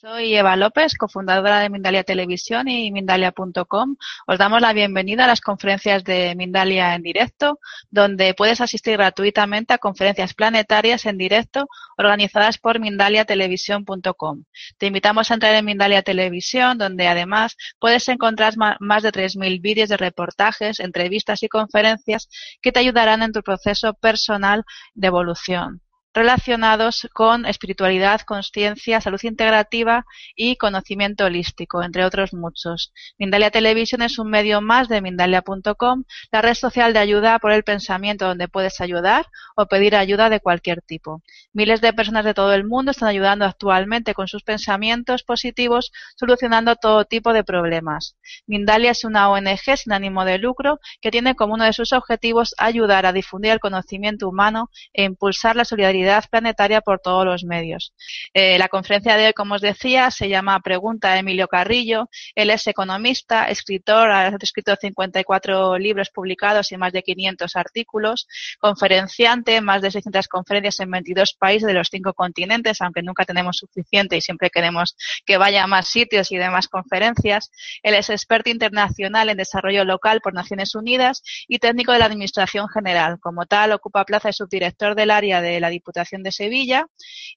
Soy Eva López, cofundadora de Mindalia Televisión y Mindalia.com. Os damos la bienvenida a las conferencias de Mindalia en directo, donde puedes asistir gratuitamente a conferencias planetarias en directo organizadas por MindaliaTelevisión.com. Te invitamos a entrar en Mindalia Televisión, donde además puedes encontrar más de 3.000 vídeos de reportajes, entrevistas y conferencias que te ayudarán en tu proceso personal de evolución relacionados con espiritualidad, conciencia, salud integrativa y conocimiento holístico, entre otros muchos. Mindalia Televisión es un medio más de Mindalia.com, la red social de ayuda por el pensamiento donde puedes ayudar o pedir ayuda de cualquier tipo. Miles de personas de todo el mundo están ayudando actualmente con sus pensamientos positivos, solucionando todo tipo de problemas. Mindalia es una ONG sin ánimo de lucro que tiene como uno de sus objetivos ayudar a difundir el conocimiento humano e impulsar la solidaridad planetaria por todos los medios. Eh, la conferencia de hoy, como os decía, se llama Pregunta Emilio Carrillo. Él es economista, escritor, ha escrito 54 libros publicados y más de 500 artículos, conferenciante, más de 600 conferencias en 22 países de los cinco continentes, aunque nunca tenemos suficiente y siempre queremos que vaya a más sitios y demás conferencias. Él es experto internacional en desarrollo local por Naciones Unidas y técnico de la Administración General. Como tal, ocupa plaza de subdirector del área de la Diputación de Sevilla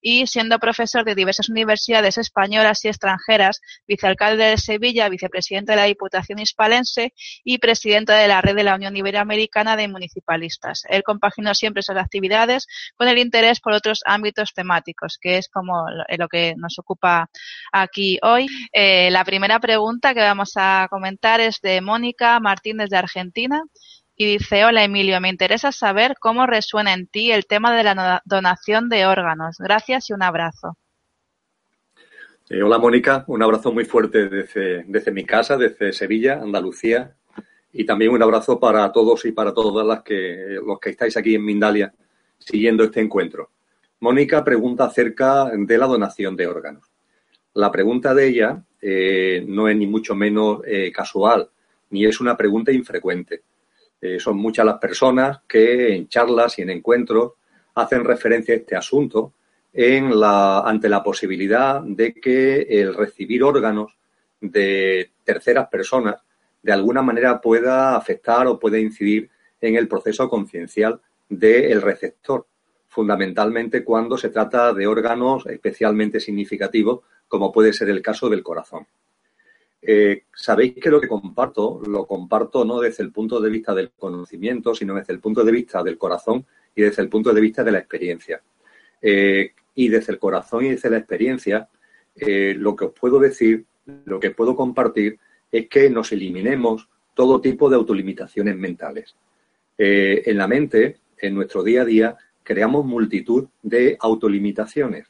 y siendo profesor de diversas universidades españolas y extranjeras, vicealcalde de Sevilla, vicepresidente de la Diputación Hispalense y presidente de la red de la Unión Iberoamericana de Municipalistas. Él compaginó siempre sus actividades con el interés por otros ámbitos temáticos, que es como lo que nos ocupa aquí hoy. Eh, la primera pregunta que vamos a comentar es de Mónica Martínez de Argentina y dice, hola Emilio, me interesa saber cómo resuena en ti el tema de la donación de órganos. Gracias y un abrazo. Eh, hola Mónica, un abrazo muy fuerte desde, desde, mi casa, desde Sevilla, Andalucía, y también un abrazo para todos y para todas las que, los que estáis aquí en Mindalia siguiendo este encuentro. Mónica pregunta acerca de la donación de órganos. La pregunta de ella eh, no es ni mucho menos eh, casual, ni es una pregunta infrecuente. Eh, son muchas las personas que en charlas y en encuentros hacen referencia a este asunto ante la posibilidad de que el recibir órganos de terceras personas de alguna manera pueda afectar o pueda incidir en el proceso conciencial del receptor, fundamentalmente cuando se trata de órganos especialmente significativos, como puede ser el caso del corazón. Eh, sabéis que lo que comparto, lo comparto no desde el punto de vista del conocimiento, sino desde el punto de vista del corazón y desde el punto de vista de la experiencia. Eh, y desde el corazón y desde la experiencia, eh, lo que os puedo decir, lo que puedo compartir, es que nos eliminemos todo tipo de autolimitaciones mentales. en la mente, en nuestro día a día, creamos multitud de autolimitaciones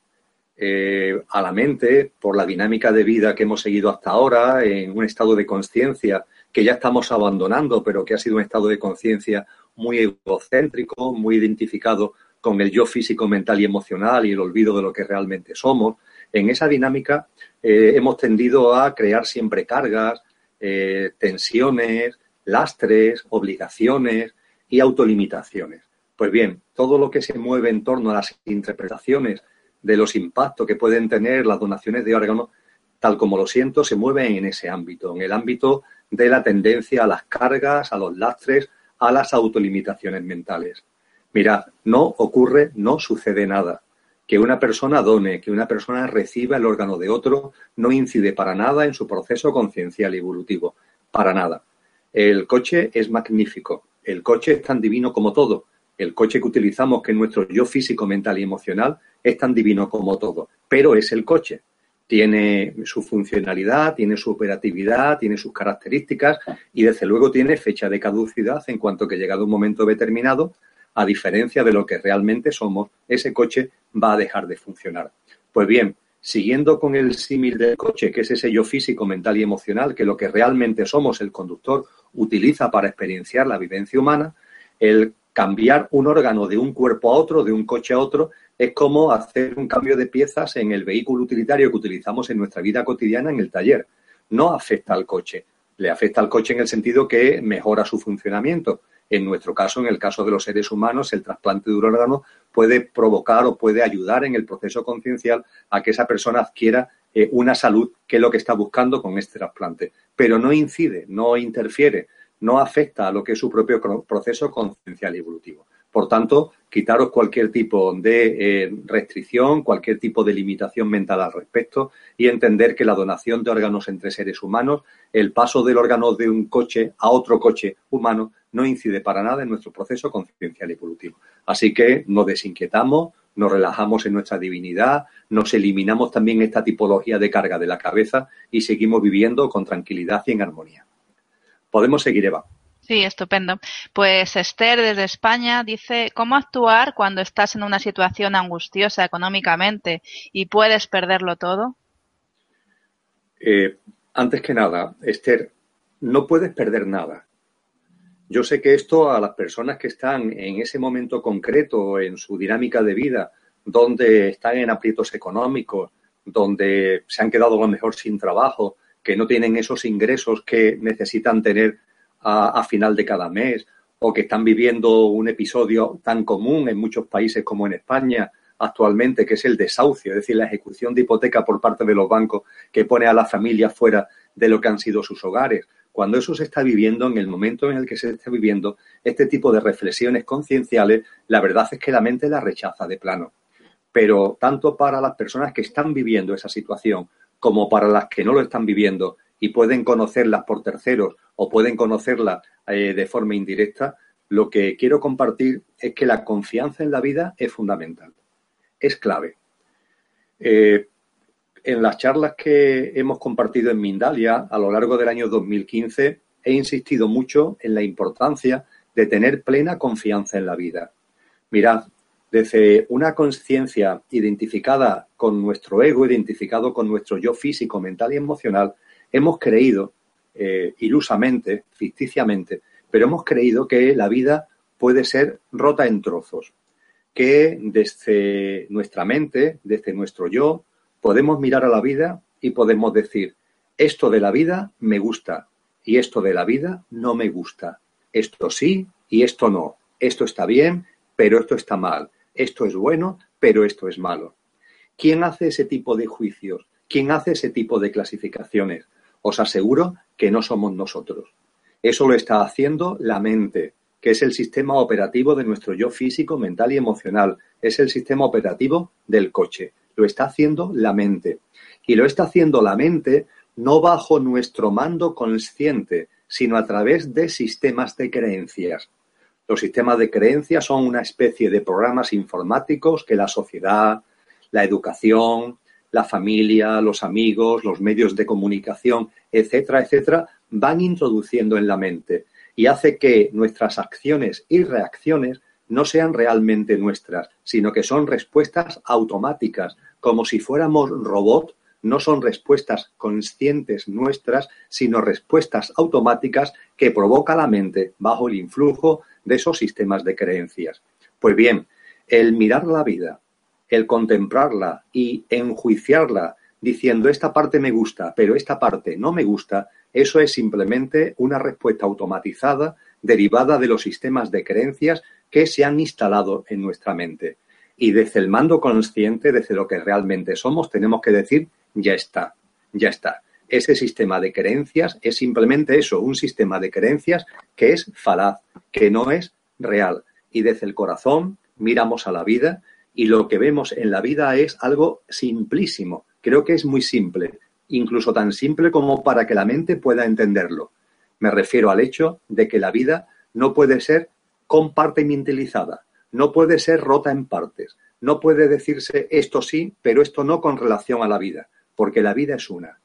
eh, a la mente por la dinámica de vida que hemos seguido hasta ahora, en un estado de conciencia que ya estamos abandonando, pero que ha sido un estado de conciencia muy egocéntrico, muy identificado con el yo físico, mental y emocional y el olvido de lo que realmente somos. En esa dinámica eh, hemos tendido a crear siempre cargas, eh, tensiones, lastres, obligaciones y autolimitaciones. Pues bien, todo lo que se mueve en torno a las interpretaciones de los impactos que pueden tener las donaciones de órganos, tal como lo siento, se mueven en ese ámbito, en el ámbito de la tendencia a las cargas, a los lastres, a las autolimitaciones mentales. Mirad, no ocurre, no sucede nada. Que una persona done, que una persona reciba el órgano de otro, no incide para nada en su proceso conciencial y evolutivo. Para nada. El coche es magnífico. El coche es tan divino como todo. El coche que utilizamos, que es nuestro yo físico, mental y emocional, es tan divino como todo, pero es el coche. Tiene su funcionalidad, tiene su operatividad, tiene sus características y desde luego tiene fecha de caducidad en cuanto que llegado un momento determinado, a diferencia de lo que realmente somos, ese coche va a dejar de funcionar. Pues bien, siguiendo con el símil del coche, que es ese yo físico, mental y emocional, que lo que realmente somos, el conductor utiliza para experienciar la vivencia humana, el cambiar un órgano de un cuerpo a otro, de un coche a otro, es como hacer un cambio de piezas en el vehículo utilitario que utilizamos en nuestra vida cotidiana en el taller. No afecta al coche, le afecta al coche en el sentido que mejora su funcionamiento. En nuestro caso, en el caso de los seres humanos, el trasplante de un órgano puede provocar o puede ayudar en el proceso conciencial a que esa persona adquiera eh, una salud que es lo que está buscando con este trasplante. Pero no incide, no interfiere, no afecta a lo que es su propio proceso conciencial y evolutivo. Por tanto, quitaros cualquier tipo de eh, restricción, cualquier tipo de limitación mental al respecto y entender que la donación de órganos entre seres humanos, el paso del órgano de un coche a otro coche humano, no incide para nada en nuestro proceso conciencial y evolutivo. Así que nos desinquietamos, nos relajamos en nuestra divinidad, nos eliminamos también esta tipología de carga de la cabeza y seguimos viviendo con tranquilidad y en armonía. Podemos seguir, Eva. Sí, estupendo. Pues Esther desde España dice, ¿cómo actuar cuando estás en una situación angustiosa económicamente y puedes perderlo todo? Eh, antes que nada, Esther, no puedes perder nada. Yo sé que esto a las personas que están en ese momento concreto, en su dinámica de vida, donde están en aprietos económicos, donde se han quedado a lo mejor sin trabajo, que no tienen esos ingresos que necesitan tener a, final de cada mes o que están viviendo un episodio tan común en muchos países como en España actualmente, que es el desahucio, es decir, la ejecución de hipoteca por parte de los bancos que pone a la familia fuera de lo que han sido sus hogares. Cuando eso se está viviendo, en el momento en el que se está viviendo este tipo de reflexiones concienciales, la verdad es que la mente la rechaza de plano. Pero tanto para las personas que están viviendo esa situación como para las que no lo están viviendo y pueden conocerlas por terceros o pueden conocerlas eh, de forma indirecta, lo que quiero compartir es que la confianza en la vida es fundamental, es clave. Eh, en las charlas que hemos compartido en Mindalia a lo largo del año 2015 he insistido mucho en la importancia de tener plena confianza en la vida. Mirad, desde una conciencia identificada con nuestro ego, identificado con nuestro yo físico, mental y emocional, hemos creído, eh, ilusamente, ficticiamente, pero hemos creído que la vida puede ser rota en trozos, que desde nuestra mente, desde nuestro yo, podemos mirar a la vida y podemos decir, esto de la vida me gusta y esto de la vida no me gusta, esto sí y esto no, esto está bien, pero esto está mal, esto es bueno, pero esto es malo. ¿Quién hace ese tipo de juicios? ¿Quién hace ese tipo de clasificaciones? Os aseguro que no somos nosotros. Eso lo está haciendo la mente, que es el sistema operativo de nuestro yo físico, mental y emocional. Es el sistema operativo del coche. Lo está haciendo la mente. Y lo está haciendo la mente no bajo nuestro mando consciente, sino a través de sistemas de creencias. Los sistemas de creencias son una especie de programas informáticos que la sociedad, la educación, la familia, los amigos, los medios de comunicación, etcétera, etcétera, van introduciendo en la mente y hace que nuestras acciones y reacciones no sean realmente nuestras, sino que son respuestas automáticas, como si fuéramos robot, no son respuestas conscientes nuestras, sino respuestas automáticas que provoca la mente bajo el influjo de esos sistemas de creencias. Pues bien, el mirar la vida el contemplarla y enjuiciarla diciendo esta parte me gusta, pero esta parte no me gusta, eso es simplemente una respuesta automatizada derivada de los sistemas de creencias que se han instalado en nuestra mente. Y desde el mando consciente, desde lo que realmente somos, tenemos que decir, ya está, ya está. Ese sistema de creencias es simplemente eso, un sistema de creencias que es falaz, que no es real. Y desde el corazón miramos a la vida y lo que vemos en la vida es algo simplísimo. Creo que es muy simple, incluso tan simple como para que la mente pueda entenderlo. Me refiero al hecho de que la vida no puede ser compartimentalizada, no puede ser rota en partes, no puede decirse esto sí, pero esto no con relación a la vida, porque la vida es una.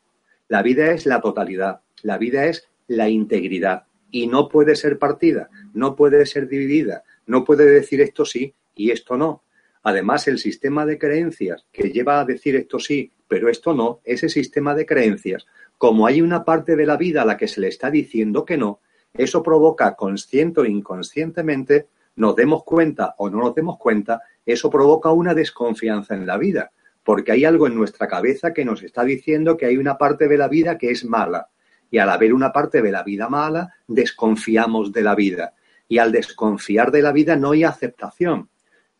La vida es la totalidad, la vida es la integridad. Y no puede ser partida, no puede ser dividida, no puede decir esto sí y esto no, Además, el sistema de creencias que lleva a decir esto sí, pero esto no, ese sistema de creencias, como hay una parte de la vida a la que se le está diciendo que no, Eso provoca consciente o inconscientemente, nos demos cuenta o no nos demos cuenta, eso provoca una desconfianza en la vida, porque hay algo en nuestra cabeza que nos está diciendo que hay una parte de la vida que es mala. Y al haber una parte de la vida mala, desconfiamos de la vida. Y al desconfiar de la vida no hay aceptación.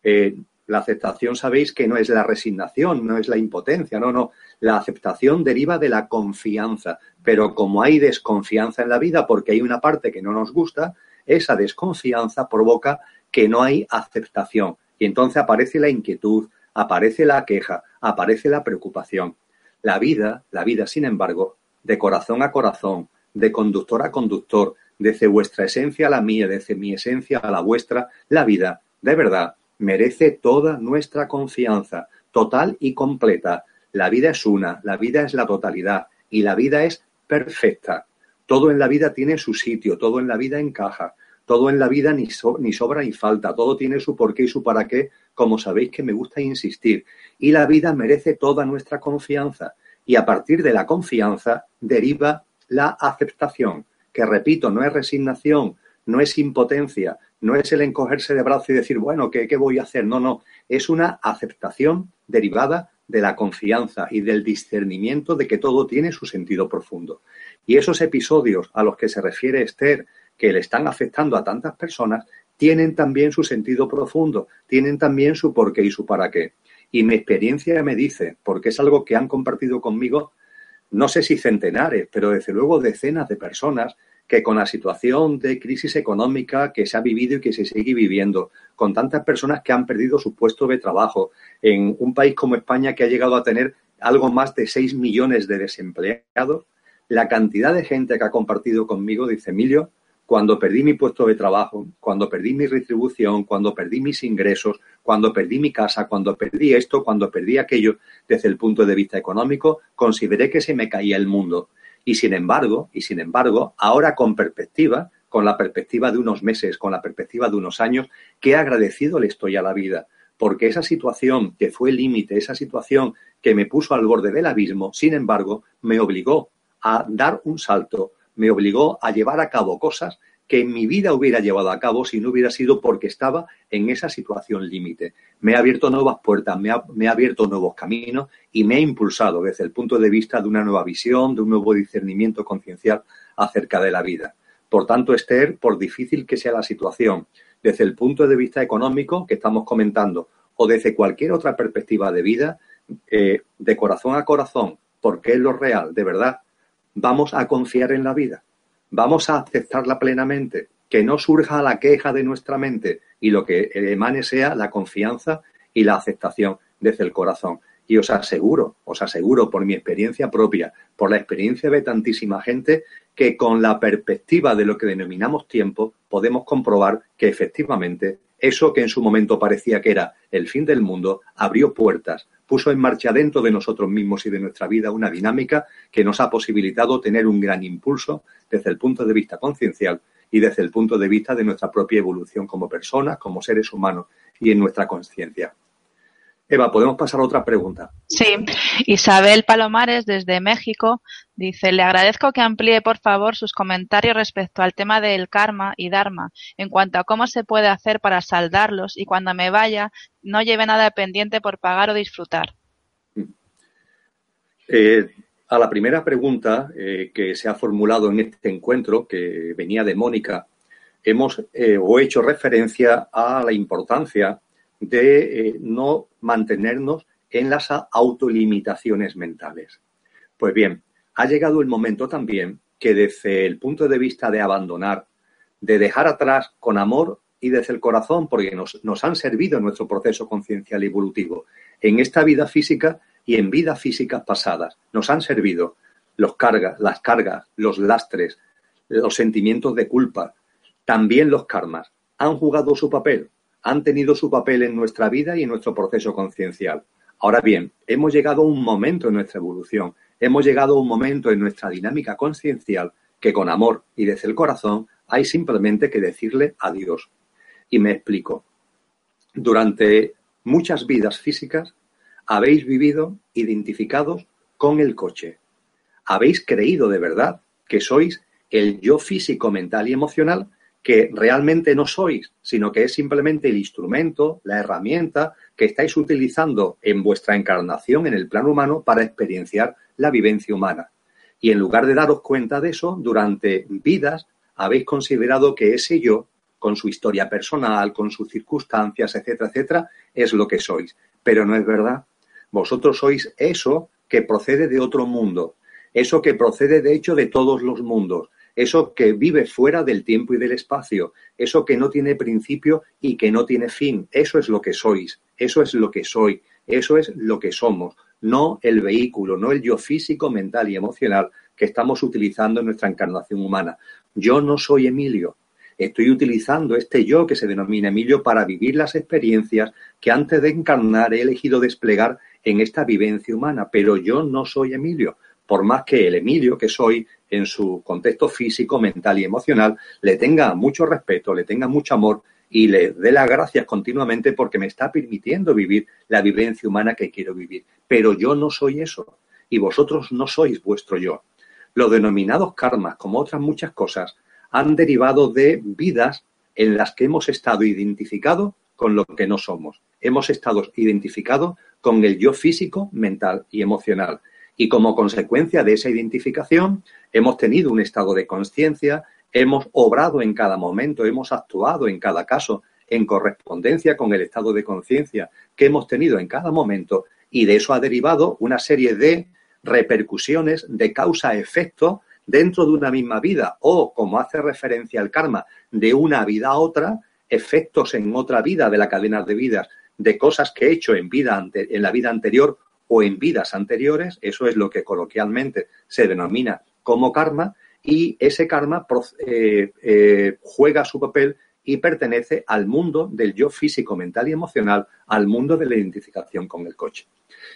Eh, la aceptación sabéis que no es la resignación, no es la impotencia, no, no. La aceptación deriva de la confianza. Pero como hay desconfianza en la vida porque hay una parte que no nos gusta, esa desconfianza provoca que no hay aceptación. Y entonces aparece la inquietud, aparece la queja, aparece la preocupación. La vida, la vida, sin embargo, de corazón a corazón, de conductor a conductor, desde vuestra esencia a la mía, desde mi esencia a la vuestra, la vida, de verdad, merece toda nuestra confianza, total y completa. La vida es una, la vida es la totalidad y la vida es perfecta. Todo en la vida tiene su sitio, todo en la vida encaja, todo en la vida ni, sobra ni falta, todo tiene su porqué y su para qué, como sabéis que me gusta insistir. Y la vida merece toda nuestra confianza. Y a partir de la confianza deriva la aceptación, que repito, no es resignación, no es impotencia, no es el encogerse de brazos y decir, bueno, ¿qué, ¿qué, voy a hacer? No, no, es una aceptación derivada de la confianza y del discernimiento de que todo tiene su sentido profundo. Y esos episodios a los que se refiere Esther, que le están afectando a tantas personas, tienen también su sentido profundo, tienen también su porqué y su para qué. Y mi experiencia me dice, porque es algo que han compartido conmigo, no sé si centenares, pero desde luego decenas de personas que con la situación de crisis económica que se ha vivido y que se sigue viviendo, con tantas personas que han perdido su puesto de trabajo, en un país como España que ha llegado a tener algo más de 6 millones de desempleados, la cantidad de gente que ha compartido conmigo dice, Emilio, cuando perdí mi puesto de trabajo, cuando perdí mi retribución, cuando perdí mis ingresos, cuando perdí mi casa, cuando perdí esto, cuando perdí aquello, desde el punto de vista económico, consideré que se me caía el mundo. Y sin embargo, y sin embargo, ahora con perspectiva, con la perspectiva de unos meses, con la perspectiva de unos años, qué agradecido le estoy a la vida, porque esa situación que fue límite, esa situación que me puso al borde del abismo, sin embargo, me obligó a dar un salto, me obligó a llevar a cabo cosas que en mi vida hubiera llevado a cabo si no hubiera sido porque estaba en esa situación límite. Me ha abierto nuevas puertas, me ha, abierto nuevos caminos y me ha impulsado desde el punto de vista de una nueva visión, de un nuevo discernimiento conciencial acerca de la vida. Por tanto, Esther, por difícil que sea la situación, desde el punto de vista económico que estamos comentando o desde cualquier otra perspectiva de vida, eh, de corazón a corazón, porque es lo real, de verdad, vamos a confiar en la vida vamos a aceptarla plenamente, que no surja la queja de nuestra mente y lo que emane sea la confianza y la aceptación desde el corazón. Y os aseguro, os aseguro por mi experiencia propia, por la experiencia de tantísima gente, que con la perspectiva de lo que denominamos tiempo podemos comprobar que efectivamente eso que en su momento parecía que era el fin del mundo abrió puertas, puso en marcha dentro de nosotros mismos y de nuestra vida una dinámica que nos ha posibilitado tener un gran impulso desde el punto de vista conciencial y desde el punto de vista de nuestra propia evolución como personas, como seres humanos y en nuestra conciencia. Eva, podemos pasar a otra pregunta. Sí, Isabel Palomares desde México dice, le agradezco que amplíe por favor sus comentarios respecto al tema del karma y dharma en cuanto a cómo se puede hacer para saldarlos y cuando me vaya no lleve nada pendiente por pagar o disfrutar. Eh, a la primera pregunta eh, que se ha formulado en este encuentro, que venía de Mónica, hemos eh, o hecho referencia a la importancia de eh, no mantenernos en las autolimitaciones mentales. Pues bien, ha llegado el momento también que desde el punto de vista de abandonar, de dejar atrás con amor y desde el corazón, porque nos, nos han servido en nuestro proceso conciencial evolutivo, en esta vida física y en vidas físicas pasadas, nos han servido los cargas, las cargas, los lastres, los sentimientos de culpa, también los karmas, han jugado su papel, han tenido su papel en nuestra vida y en nuestro proceso conciencial. Ahora bien, hemos llegado a un momento en nuestra evolución, hemos llegado a un momento en nuestra dinámica conciencial que con amor y desde el corazón hay simplemente que decirle adiós. Y me explico. Durante muchas vidas físicas habéis vivido identificados con el coche. Habéis creído de verdad que sois el yo físico, mental y emocional que realmente no sois, sino que es simplemente el instrumento, la herramienta que estáis utilizando en vuestra encarnación en el plano humano para experienciar la vivencia humana. Y en lugar de daros cuenta de eso, durante vidas habéis considerado que ese yo, con su historia personal, con sus circunstancias, etcétera, etcétera, es lo que sois. Pero no es verdad. Vosotros sois eso que procede de otro mundo, eso que procede de hecho de todos los mundos, eso que vive fuera del tiempo y del espacio, eso que no tiene principio y que no tiene fin. Eso es lo que sois, eso es lo que soy, eso es lo que somos, no el vehículo, no el yo físico, mental y emocional que estamos utilizando en nuestra encarnación humana. Yo no soy Emilio. Estoy utilizando este yo que se denomina Emilio para vivir las experiencias que antes de encarnar he elegido desplegar en esta vivencia humana, pero yo no soy Emilio por más que el Emilio que soy en su contexto físico, mental y emocional, le tenga mucho respeto, le tenga mucho amor y le dé las gracias continuamente porque me está permitiendo vivir la vivencia humana que quiero vivir. Pero yo no soy eso y vosotros no sois vuestro yo. Los denominados karmas, como otras muchas cosas, han derivado de vidas en las que hemos estado identificados con lo que no somos. Hemos estado identificados con el yo físico, mental y emocional y como consecuencia de esa identificación hemos tenido un estado de conciencia, hemos obrado en cada momento, hemos actuado en cada caso en correspondencia con el estado de conciencia que hemos tenido en cada momento y de eso ha derivado una serie de repercusiones de causa-efecto dentro de una misma vida o, como hace referencia al karma, de una vida a otra, efectos en otra vida de la cadena de vidas de cosas que he hecho en, vida en la vida anterior o en vidas anteriores, eso es lo que coloquialmente se denomina como karma, y ese karma eh, eh, juega su papel y pertenece al mundo del yo físico, mental y emocional, al mundo de la identificación con el coche.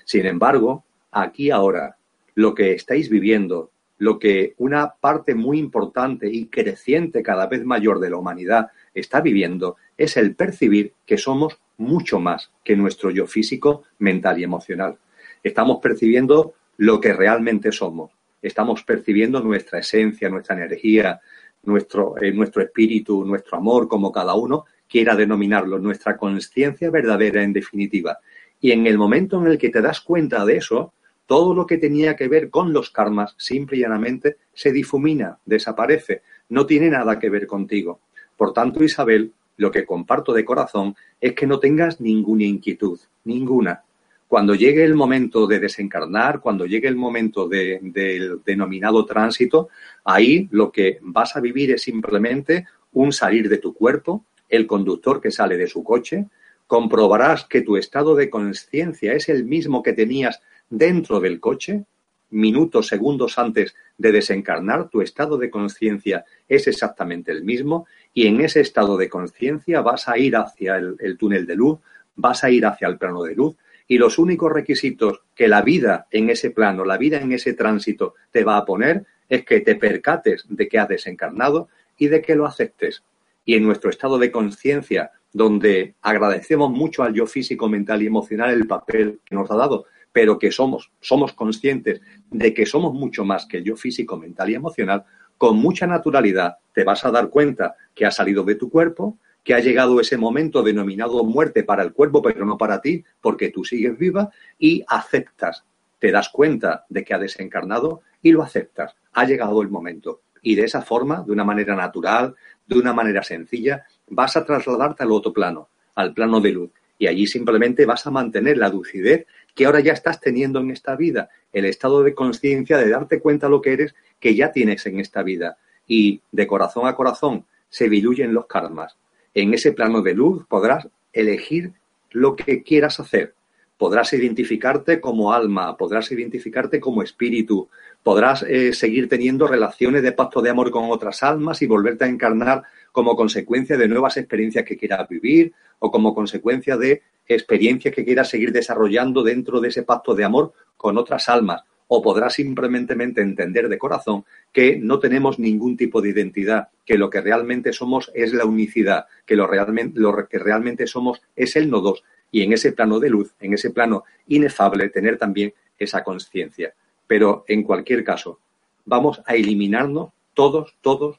Sin embargo, aquí ahora, lo que estáis viviendo, lo que una parte muy importante y creciente cada vez mayor de la humanidad está viviendo, es el percibir que somos mucho más que nuestro yo físico, mental y emocional estamos percibiendo lo que realmente somos. Estamos percibiendo nuestra esencia, nuestra energía, nuestro, eh, nuestro espíritu, nuestro amor, como cada uno quiera denominarlo, nuestra conciencia verdadera en definitiva. Y en el momento en el que te das cuenta de eso, todo lo que tenía que ver con los karmas, simple y llanamente, se difumina, desaparece, no tiene nada que ver contigo. Por tanto, Isabel, lo que comparto de corazón es que no tengas ninguna inquietud, ninguna. Cuando llegue el momento de desencarnar, cuando llegue el momento del denominado tránsito, ahí lo que vas a vivir es simplemente un salir de tu cuerpo, el conductor que sale de su coche, comprobarás que tu estado de conciencia es el mismo que tenías dentro del coche, minutos, segundos antes de desencarnar, tu estado de conciencia es exactamente el mismo y en ese estado de conciencia vas a ir hacia el, túnel de luz, vas a ir hacia el plano de luz, y los únicos requisitos que la vida en ese plano, la vida en ese tránsito te va a poner es que te percates de que has desencarnado y de que lo aceptes. Y en nuestro estado de conciencia, donde agradecemos mucho al yo físico, mental y emocional el papel que nos ha dado, pero que somos, somos conscientes de que somos mucho más que el yo físico, mental y emocional, con mucha naturalidad te vas a dar cuenta que has salido de tu cuerpo, que ha llegado ese momento denominado muerte para el cuerpo, pero no para ti, porque tú sigues viva y aceptas, te das cuenta de que ha desencarnado y lo aceptas. Ha llegado el momento. Y de esa forma, de una manera natural, de una manera sencilla, vas a trasladarte al otro plano, al plano de luz. Y allí simplemente vas a mantener la lucidez que ahora ya estás teniendo en esta vida, el estado de conciencia de darte cuenta lo que eres que ya tienes en esta vida. Y de corazón a corazón se diluyen los karmas en ese plano de luz podrás elegir lo que quieras hacer. Podrás identificarte como alma, podrás identificarte como espíritu, podrás eh, seguir teniendo relaciones de pacto de amor con otras almas y volverte a encarnar como consecuencia de nuevas experiencias que quieras vivir o como consecuencia de experiencias que quieras seguir desarrollando dentro de ese pacto de amor con otras almas o podrás simplemente entender de corazón que no tenemos ningún tipo de identidad, que lo que realmente somos es la unicidad, que lo, lo que realmente somos es el no dos y en ese plano de luz, en ese plano inefable, tener también esa conciencia. Pero en cualquier caso, vamos a eliminarnos todos, todos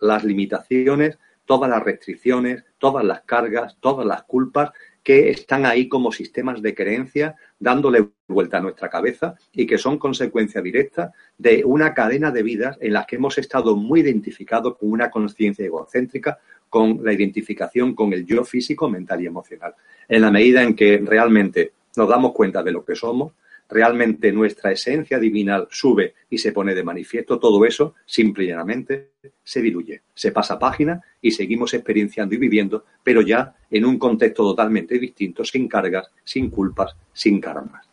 las limitaciones, todas las restricciones, todas las cargas, todas las culpas que están ahí como sistemas de creencia dándole vuelta a nuestra cabeza y que son consecuencia directa de una cadena de vidas en las que hemos estado muy identificados con una conciencia egocéntrica, con la identificación con el yo físico, mental y emocional. En la medida en que realmente nos damos cuenta de lo que somos, realmente nuestra esencia divina sube y se pone de manifiesto, todo eso simple y llanamente se diluye, se pasa página y seguimos experienciando y viviendo, pero ya en un contexto totalmente distinto, sin cargas, sin culpas, sin karmas.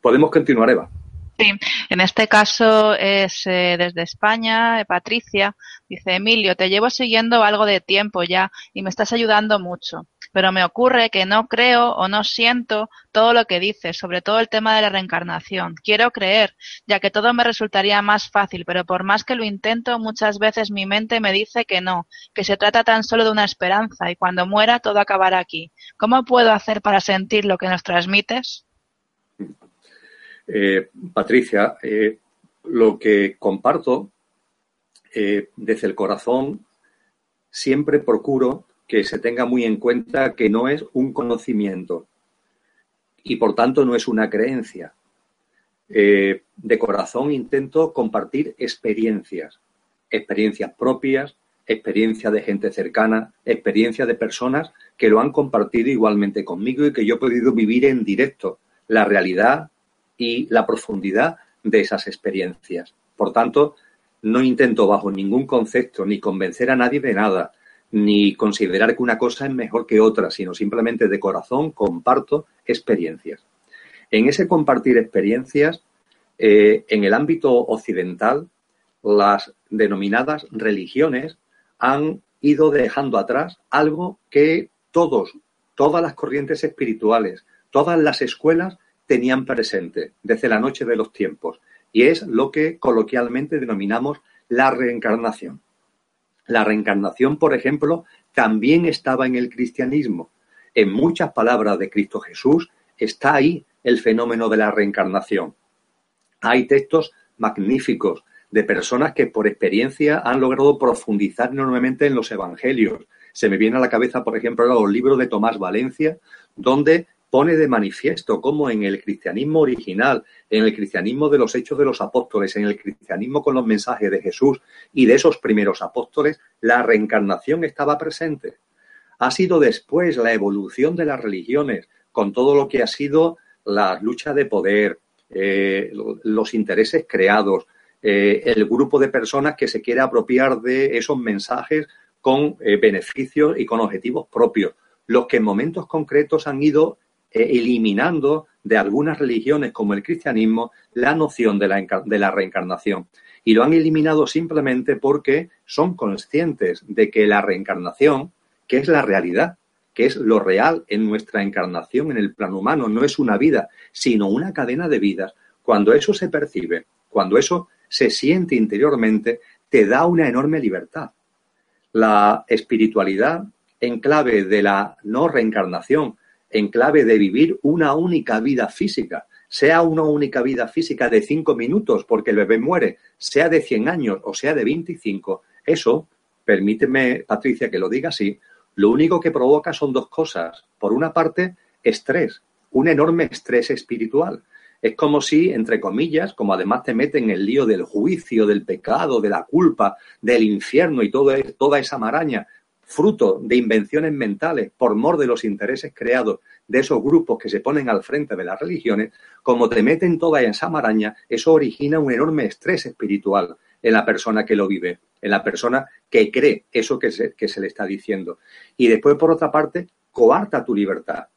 Podemos continuar, Eva. Sí, en este caso es eh, desde España, eh, Patricia, dice Emilio, te llevo siguiendo algo de tiempo ya y me estás ayudando mucho pero me ocurre que no creo o no siento todo lo que dices, sobre todo el tema de la reencarnación. Quiero creer, ya que todo me resultaría más fácil, pero por más que lo intento, muchas veces mi mente me dice que no, que se trata tan solo de una esperanza y cuando muera todo acabará aquí. ¿Cómo puedo hacer para sentir lo que nos transmites? Eh, Patricia, eh, lo que comparto eh, desde el corazón, siempre procuro que se tenga muy en cuenta que no es un conocimiento y por tanto no es una creencia. Eh, de corazón intento compartir experiencias, experiencias propias, experiencias de gente cercana, experiencias de personas que lo han compartido igualmente conmigo y que yo he podido vivir en directo la realidad y la profundidad de esas experiencias. Por tanto, no intento bajo ningún concepto ni convencer a nadie de nada, ni considerar que una cosa es mejor que otra, sino simplemente de corazón comparto experiencias. En ese compartir experiencias, eh, en el ámbito occidental, las denominadas religiones han ido dejando atrás algo que todos, todas las corrientes espirituales, todas las escuelas tenían presente desde la noche de los tiempos, y es lo que coloquialmente denominamos la reencarnación. La reencarnación, por ejemplo, también estaba en el cristianismo. En muchas palabras de Cristo Jesús está ahí el fenómeno de la reencarnación. Hay textos magníficos de personas que por experiencia han logrado profundizar enormemente en los evangelios. Se me viene a la cabeza, por ejemplo, los libros de Tomás Valencia, donde pone de manifiesto cómo en el cristianismo original, en el cristianismo de los hechos de los apóstoles, en el cristianismo con los mensajes de Jesús y de esos primeros apóstoles, la reencarnación estaba presente. Ha sido después la evolución de las religiones, con todo lo que ha sido la lucha de poder, eh, los intereses creados, eh, el grupo de personas que se quiere apropiar de esos mensajes con eh, beneficios y con objetivos propios, los que en momentos concretos han ido eh, eliminando de algunas religiones como el cristianismo la noción de la, de la reencarnación. Y lo han eliminado simplemente porque son conscientes de que la reencarnación, que es la realidad, que es lo real en nuestra encarnación en el plano humano, no es una vida, sino una cadena de vidas. Cuando eso se percibe, cuando eso se siente interiormente, te da una enorme libertad. La espiritualidad en clave de la no reencarnación, en clave de vivir una única vida física, sea una única vida física de cinco minutos porque el bebé muere, sea de 100 años o sea de 25, eso, permíteme, Patricia, que lo diga así, lo único que provoca son dos cosas. Por una parte, estrés, un enorme estrés espiritual. Es como si, entre comillas, como además te meten en el lío del juicio, del pecado, de la culpa, del infierno y todo, toda esa maraña, fruto de invenciones mentales por mor de los intereses creados de esos grupos que se ponen al frente de las religiones, como te meten toda esa maraña, eso origina un enorme estrés espiritual en la persona que lo vive, en la persona que cree eso que se, que se le está diciendo. Y después, por otra parte, coarta tu libertad,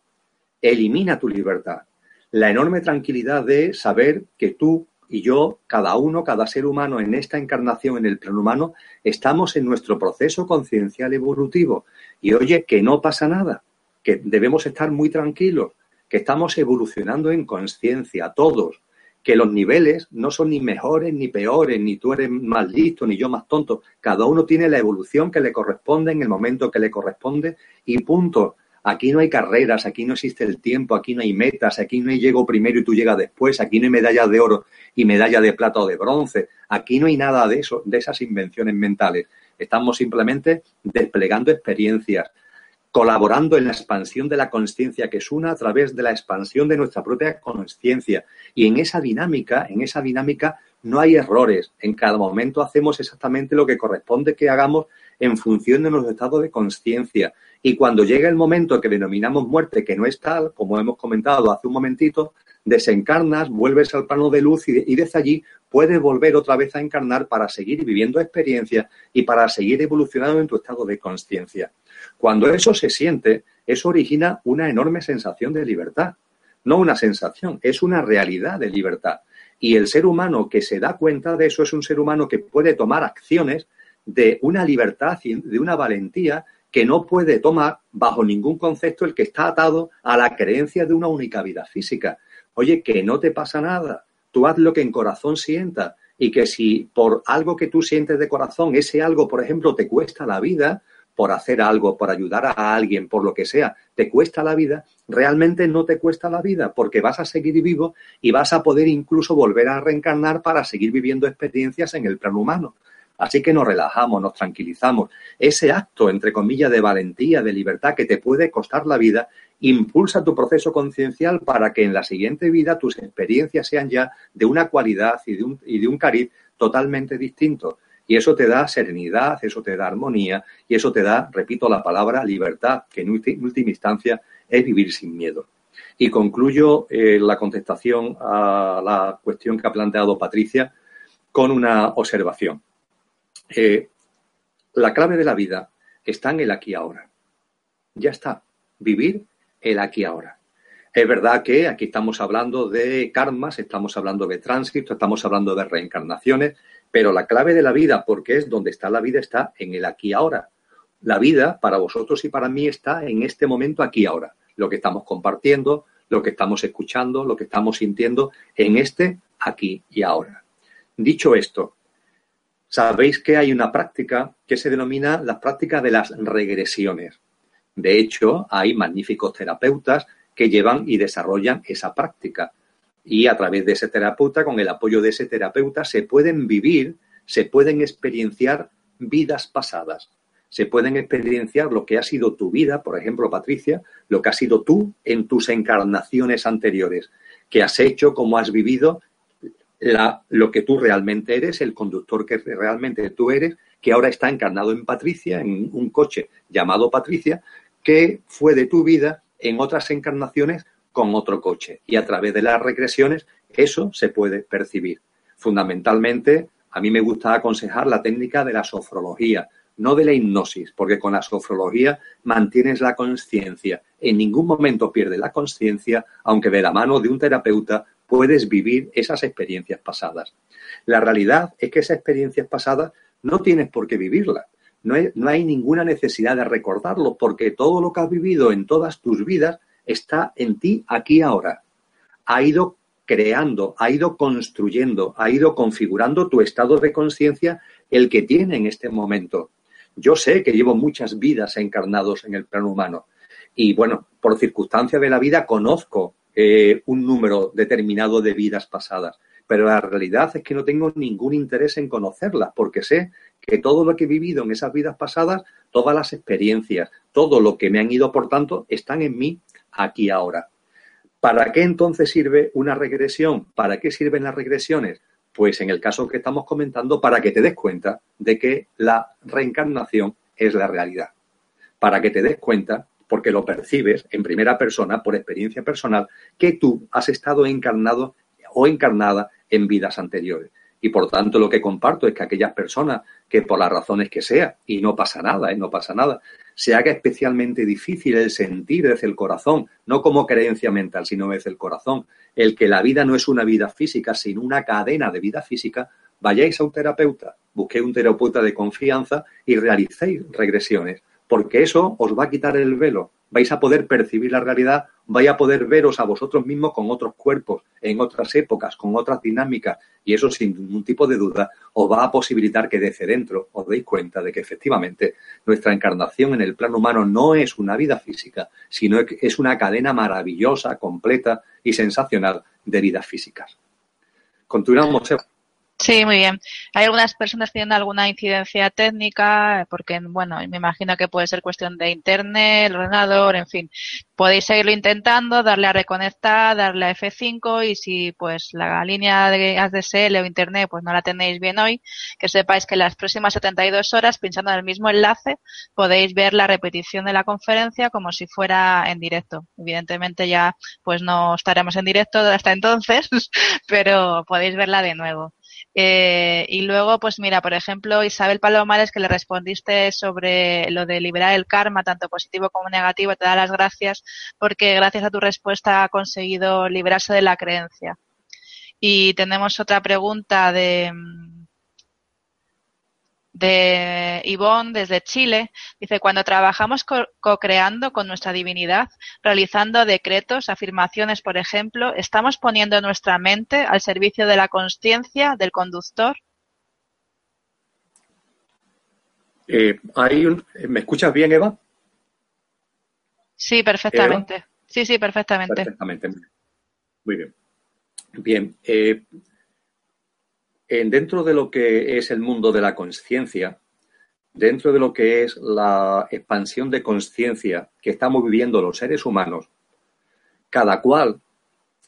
elimina tu libertad. La enorme tranquilidad de saber que tú y yo, cada uno, cada ser humano en esta encarnación en el plano humano, estamos en nuestro proceso conciencial evolutivo. Y oye, que no pasa nada, que debemos estar muy tranquilos, que estamos evolucionando en conciencia, todos, que los niveles no son ni mejores ni peores, ni tú eres más listo, ni yo más tonto. Cada uno tiene la evolución que le corresponde en el momento que le corresponde y punto. Aquí no hay carreras, aquí no existe el tiempo, aquí no hay metas, aquí no hay llego primero y tú llegas después, aquí no hay medallas de oro y medalla de plata o de bronce, aquí no hay nada de eso, de esas invenciones mentales. Estamos simplemente desplegando experiencias, colaborando en la expansión de la conciencia que es una a través de la expansión de nuestra propia conciencia. Y en esa dinámica, en esa dinámica no hay errores. En cada momento hacemos exactamente lo que corresponde que hagamos en función de nuestro estado de conciencia. Y cuando llega el momento que denominamos muerte, que no es tal, como hemos comentado hace un momentito, desencarnas, vuelves al plano de luz y, desde allí puedes volver otra vez a encarnar para seguir viviendo experiencias y para seguir evolucionando en tu estado de conciencia. Cuando eso se siente, eso origina una enorme sensación de libertad. No una sensación, es una realidad de libertad. Y el ser humano que se da cuenta de eso es un ser humano que puede tomar acciones de una libertad y de una valentía que no puede tomar bajo ningún concepto el que está atado a la creencia de una única vida física. Oye, que no te pasa nada, tú haz lo que en corazón sientas y que si por algo que tú sientes de corazón, ese algo, por ejemplo, te cuesta la vida, por hacer algo, por ayudar a alguien, por lo que sea, te cuesta la vida, realmente no te cuesta la vida porque vas a seguir vivo y vas a poder incluso volver a reencarnar para seguir viviendo experiencias en el plano humano. Así que nos relajamos, nos tranquilizamos. Ese acto, entre comillas, de valentía, de libertad que te puede costar la vida, impulsa tu proceso conciencial para que en la siguiente vida tus experiencias sean ya de una cualidad y de un, y de un cariz totalmente distinto. Y eso te da serenidad, eso te da armonía y eso te da, repito la palabra, libertad, que en última instancia es vivir sin miedo. Y concluyo eh, la contestación a la cuestión que ha planteado Patricia con una observación. Eh, la clave de la vida está en el aquí ahora. Ya está. Vivir el aquí ahora. Es verdad que aquí estamos hablando de karmas, estamos hablando de tránsito, estamos hablando de reencarnaciones, pero la clave de la vida, porque es donde está la vida, está en el aquí ahora. La vida, para vosotros y para mí, está en este momento aquí ahora. Lo que estamos compartiendo, lo que estamos escuchando, lo que estamos sintiendo en este aquí y ahora. Dicho esto, sabéis que hay una práctica que se denomina la práctica de las regresiones. De hecho, hay magníficos terapeutas que llevan y desarrollan esa práctica. Y a través de ese terapeuta, con el apoyo de ese terapeuta, se pueden vivir, se pueden experienciar vidas pasadas. Se pueden experienciar lo que ha sido tu vida, por ejemplo, Patricia, lo que ha sido tú en tus encarnaciones anteriores, que has hecho, cómo has vivido lo que tú realmente eres, el conductor que realmente tú eres, que ahora está encarnado en Patricia, en un coche llamado Patricia, que fue de tu vida en otras encarnaciones con otro coche. Y a través de las regresiones eso se puede percibir. Fundamentalmente, a mí me gusta aconsejar la técnica de la sofrología, no de la hipnosis, porque con la sofrología mantienes la conciencia. En ningún momento pierdes la conciencia, aunque de la mano de un terapeuta puedes vivir esas experiencias pasadas. La realidad es que esas experiencias pasadas no tienes por qué vivirlas. No hay, no hay ninguna necesidad de recordarlo porque todo lo que has vivido en todas tus vidas está en ti aquí ahora. Ha ido creando, ha ido construyendo, ha ido configurando tu estado de conciencia, el que tiene en este momento. Yo sé que llevo muchas vidas encarnados en el plano humano y bueno, por circunstancias de la vida conozco eh, un número determinado de vidas pasadas. Pero la realidad es que no tengo ningún interés en conocerlas, porque sé que todo lo que he vivido en esas vidas pasadas, todas las experiencias, todo lo que me han ido por tanto, están en mí aquí ahora. ¿Para qué entonces sirve una regresión? ¿Para qué sirven las regresiones? Pues en el caso que estamos comentando, para que te des cuenta de que la reencarnación es la realidad. Para que te des cuenta porque lo percibes en primera persona, por experiencia personal, que tú has estado encarnado o encarnada en vidas anteriores. Y por tanto lo que comparto es que aquellas personas que por las razones que sea, y no pasa nada, ¿eh? no pasa nada, se haga especialmente difícil el sentir desde el corazón, no como creencia mental, sino desde el corazón, el que la vida no es una vida física, sino una cadena de vida física, vayáis a un terapeuta, busquéis un terapeuta de confianza y realicéis regresiones porque eso os va a quitar el velo, vais a poder percibir la realidad, vais a poder veros a vosotros mismos con otros cuerpos, en otras épocas, con otras dinámicas, y eso sin ningún tipo de duda os va a posibilitar que desde dentro os deis cuenta de que efectivamente nuestra encarnación en el plano humano no es una vida física, sino que es una cadena maravillosa, completa y sensacional de vidas físicas. Continuamos, Sí, muy bien. Hay algunas personas tienen alguna incidencia técnica, porque, bueno, me imagino que puede ser cuestión de internet, el ordenador, en fin. Podéis seguirlo intentando, darle a reconectar, darle a F5 y si, pues, la línea de ADSL o internet, pues no la tenéis bien hoy, que sepáis que las próximas 72 horas, pinchando en el mismo enlace, podéis ver la repetición de la conferencia como si fuera en directo. Evidentemente ya, pues no estaremos en directo hasta entonces, pero podéis verla de nuevo. Eh, y luego, pues mira, por ejemplo, Isabel Palomares, que le respondiste sobre lo de liberar el karma, tanto positivo como negativo, te da las gracias porque gracias a tu respuesta ha conseguido liberarse de la creencia. Y tenemos otra pregunta de, de Ivonne desde Chile. Dice, cuando trabajamos co-creando con nuestra divinidad, realizando decretos, afirmaciones, por ejemplo, ¿estamos poniendo nuestra mente al servicio de la conciencia del conductor? Eh, hay ¿Me escuchas bien, Eva? Sí, perfectamente. Sí, sí, perfectamente. Perfectamente. Muy bien. Bien. Eh, dentro de lo que es el mundo de la conciencia, dentro de lo que es la expansión de conciencia que estamos viviendo los seres humanos, cada cual,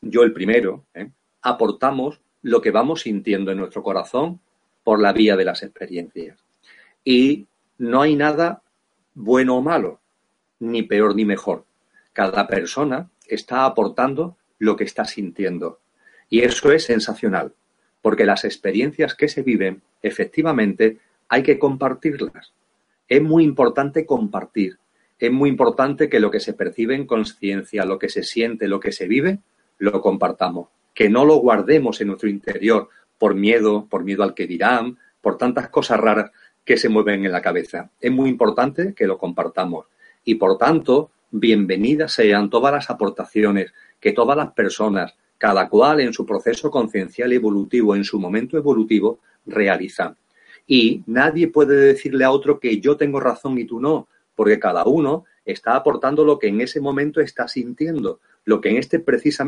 yo el primero, ¿eh? aportamos lo que vamos sintiendo en nuestro corazón por la vía de las experiencias. Y no hay nada bueno o malo, ni peor ni mejor. Cada persona está aportando lo que está sintiendo. Y eso es sensacional porque las experiencias que se viven, efectivamente, hay que compartirlas. Es muy importante compartir. Es muy importante que lo que se percibe en conciencia, lo que se siente, lo que se vive, lo compartamos. Que no lo guardemos en nuestro interior por miedo, por miedo al que dirán, por tantas cosas raras que se mueven en la cabeza. Es muy importante que lo compartamos. Y por tanto, bienvenidas sean todas las aportaciones que todas las personas, cada cual en su proceso conciencial evolutivo, en su momento evolutivo, realiza. Y nadie puede decirle a otro que yo tengo razón y tú no, porque cada uno está aportando lo que en ese momento está sintiendo, lo que en este,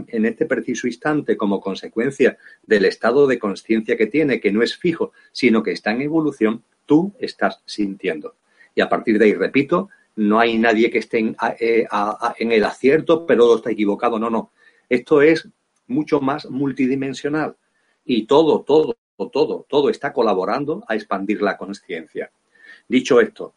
en este preciso instante, como consecuencia del estado de conciencia que tiene, que no es fijo, sino que está en evolución, tú estás sintiendo. Y a partir de ahí, repito, no hay nadie que esté en, eh, en el acierto, pero está equivocado. No, no. Esto es mucho más multidimensional. Y todo, todo, todo, todo está colaborando a expandir la conciencia. Dicho esto,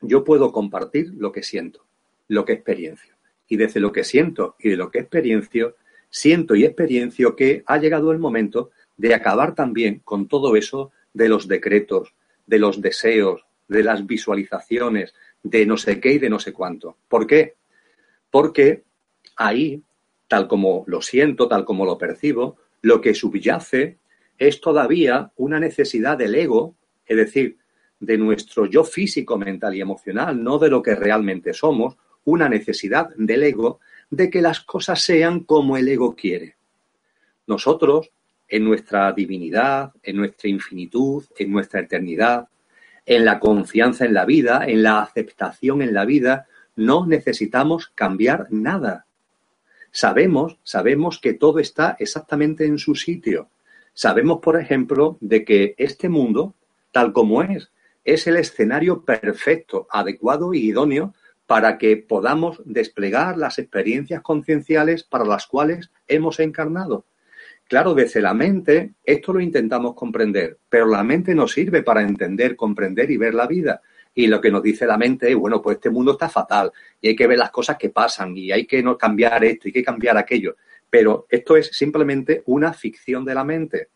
yo puedo compartir lo que siento, lo que experiencio. Y desde lo que siento y de lo que experiencio, siento y experiencio que ha llegado el momento de acabar también con todo eso de los decretos, de los deseos, de las visualizaciones, de no sé qué y de no sé cuánto. ¿Por qué? Porque ahí tal como lo siento, tal como lo percibo, lo que subyace es todavía una necesidad del ego, es decir, de nuestro yo físico, mental y emocional, no de lo que realmente somos, una necesidad del ego de que las cosas sean como el ego quiere. Nosotros, en nuestra divinidad, en nuestra infinitud, en nuestra eternidad, en la confianza en la vida, en la aceptación en la vida, no necesitamos cambiar nada. Sabemos, sabemos que todo está exactamente en su sitio. Sabemos, por ejemplo, de que este mundo, tal como es, es el escenario perfecto, adecuado y idóneo para que podamos desplegar las experiencias concienciales para las cuales hemos encarnado. Claro, desde la mente esto lo intentamos comprender, pero la mente no sirve para entender, comprender y ver la vida y lo que nos dice la mente es, bueno, pues este mundo está fatal y hay que ver las cosas que pasan y hay que no cambiar esto y hay que cambiar aquello. Pero esto es simplemente una ficción de la mente.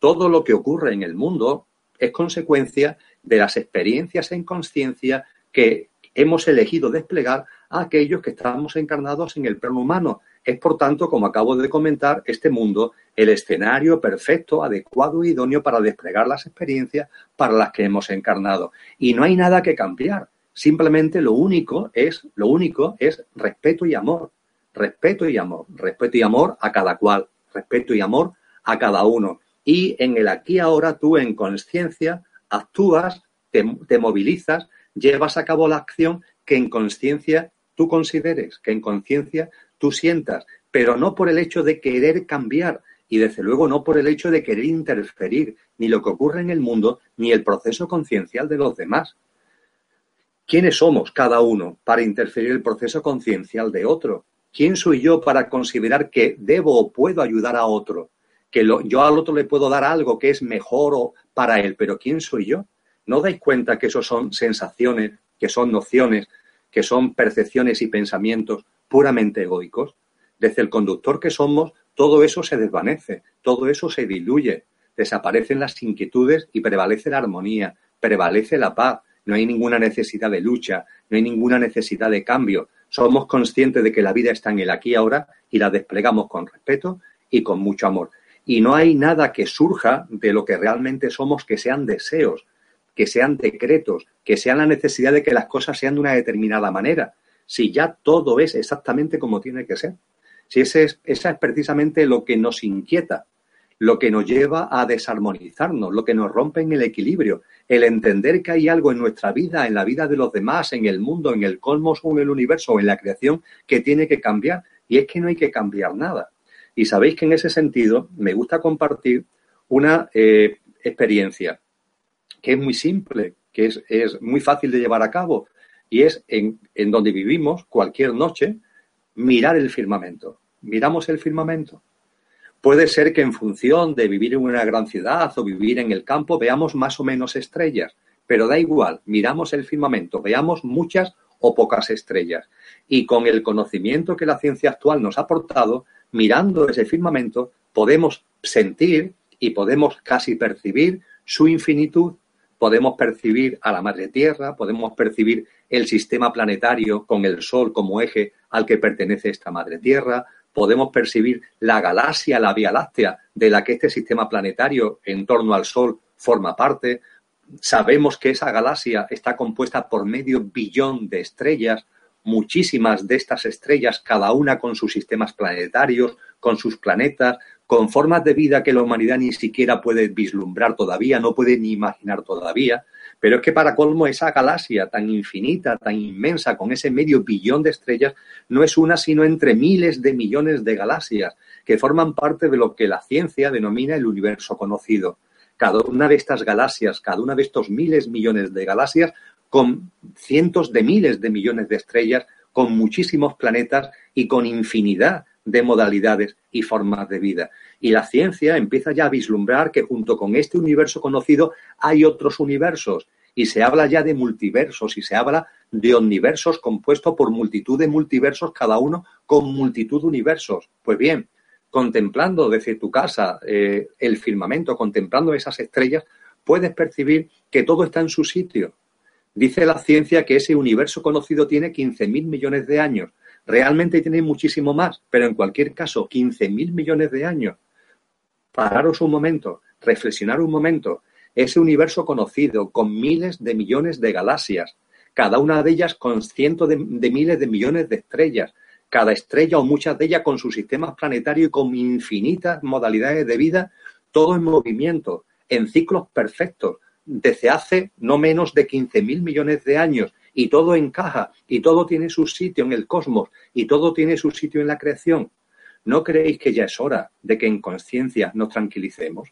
Todo lo que ocurre en el mundo es consecuencia de las experiencias en conciencia que hemos elegido desplegar a aquellos que estamos encarnados en el plano humano. Es, por tanto, como acabo de comentar, este mundo el escenario perfecto, adecuado y idóneo para desplegar las experiencias para las que hemos encarnado. Y no hay nada que cambiar. Simplemente lo único es, lo único es respeto y amor. Respeto y amor. Respeto y amor a cada cual. Respeto y amor a cada uno. Y en el aquí ahora tú en conciencia actúas, te, te movilizas, llevas a cabo la acción que en conciencia tú consideres, que en conciencia tú sientas, pero no por el hecho de querer cambiar y desde luego no por el hecho de querer interferir ni lo que ocurre en el mundo ni el proceso conciencial de los demás. ¿Quiénes somos cada uno para interferir el proceso conciencial de otro? ¿Quién soy yo para considerar que debo o puedo ayudar a otro? Que yo al otro le puedo dar algo que es mejor o para él, pero ¿quién soy yo? ¿No dais cuenta que eso son sensaciones, que son nociones, que son percepciones y pensamientos puramente egoicos, desde el conductor que somos, todo eso se desvanece, todo eso se diluye, desaparecen las inquietudes y prevalece la armonía, prevalece la paz, no hay ninguna necesidad de lucha, no hay ninguna necesidad de cambio. Somos conscientes de que la vida está en el aquí y ahora y la desplegamos con respeto y con mucho amor. Y no hay nada que surja de lo que realmente somos que sean deseos, que sean decretos, que sean la necesidad de que las cosas sean de una determinada manera, si ya todo es exactamente como tiene que ser. Si ese es, esa es precisamente lo que nos inquieta, lo que nos lleva a desarmonizarnos, lo que nos rompe en el equilibrio, el entender que hay algo en nuestra vida, en la vida de los demás, en el mundo, en el cosmos o en el universo o en la creación que tiene que cambiar. Y es que no hay que cambiar nada. Y sabéis que en ese sentido me gusta compartir una eh, experiencia que es muy simple, que es, muy fácil de llevar a cabo, y es en, donde vivimos cualquier noche, mirar el firmamento. Miramos el firmamento. Puede ser que en función de vivir en una gran ciudad o vivir en el campo veamos más o menos estrellas, pero da igual, miramos el firmamento, veamos muchas o pocas estrellas. Y con el conocimiento que la ciencia actual nos ha aportado, mirando ese firmamento, podemos sentir y podemos casi percibir su infinitud podemos percibir a la Madre Tierra, podemos percibir el sistema planetario con el Sol como eje al que pertenece esta Madre Tierra, podemos percibir la galaxia, la Vía Láctea, de la que este sistema planetario en torno al Sol forma parte. Sabemos que esa galaxia está compuesta por medio billón de estrellas, muchísimas de estas estrellas, cada una con sus sistemas planetarios, con sus planetas, con formas de vida que la humanidad ni siquiera puede vislumbrar todavía, no puede ni imaginar todavía. Pero es que para colmo esa galaxia tan infinita, tan inmensa, con ese medio billón de estrellas, no es una sino entre miles de millones de galaxias que forman parte de lo que la ciencia denomina el universo conocido. Cada una de estas galaxias, cada una de estos miles millones de galaxias, con cientos de miles de millones de estrellas, con muchísimos planetas y con infinidad de modalidades y formas de vida. Y la ciencia empieza ya a vislumbrar que junto con este universo conocido hay otros universos y se habla ya de multiversos y se habla de universos compuestos por multitud de multiversos, cada uno con multitud de universos. Pues bien, contemplando desde tu casa eh, el firmamento, contemplando esas estrellas, puedes percibir que todo está en su sitio. Dice la ciencia que ese universo conocido tiene 15.000 millones de años, Realmente tiene muchísimo más, pero en cualquier caso, 15 mil millones de años. Pararos un momento, reflexionar un momento. Ese universo conocido, con miles de millones de galaxias, cada una de ellas con cientos de, miles de millones de estrellas, cada estrella o muchas de ellas con su sistema planetario y con infinitas modalidades de vida, todo en movimiento, en ciclos perfectos, desde hace no menos de 15 mil millones de años, y todo encaja y todo tiene su sitio en el cosmos y todo tiene su sitio en la creación. ¿No creéis que ya es hora de que en conciencia nos tranquilicemos?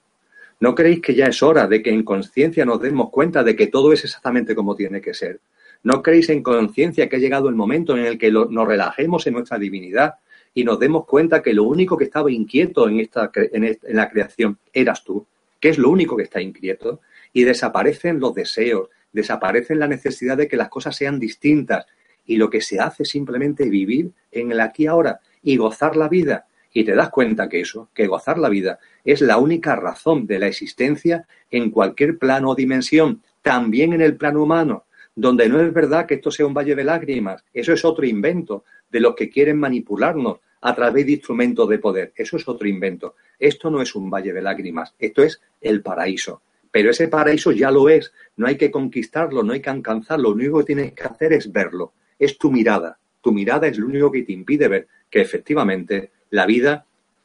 ¿No creéis que ya es hora de que en conciencia nos demos cuenta de que todo es exactamente como tiene que ser? ¿No creéis en conciencia que ha llegado el momento en el que nos relajemos en nuestra divinidad y nos demos cuenta que lo único que estaba inquieto en, esta, en la creación eras tú? que es lo único que está inquieto? Y desaparecen los deseos, desaparece la necesidad de que las cosas sean distintas y lo que se hace es simplemente vivir en el aquí y ahora y gozar la vida. Y te das cuenta que eso, que gozar la vida, es la única razón de la existencia en cualquier plano o dimensión, también en el plano humano, donde no es verdad que esto sea un valle de lágrimas, eso es otro invento de los que quieren manipularnos a través de instrumentos de poder, eso es otro invento. Esto no es un valle de lágrimas, esto es el paraíso Pero ese paraíso ya lo es, no hay que conquistarlo, no hay que alcanzarlo, lo único que tienes que hacer es verlo, es tu mirada. Tu mirada es lo único que te impide ver que efectivamente la vida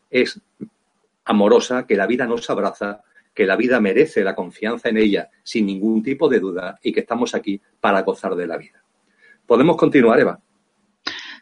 es amorosa, que la vida nos abraza, que la vida merece la confianza en ella sin ningún tipo de duda y que estamos aquí para gozar de la vida. Podemos continuar, Eva.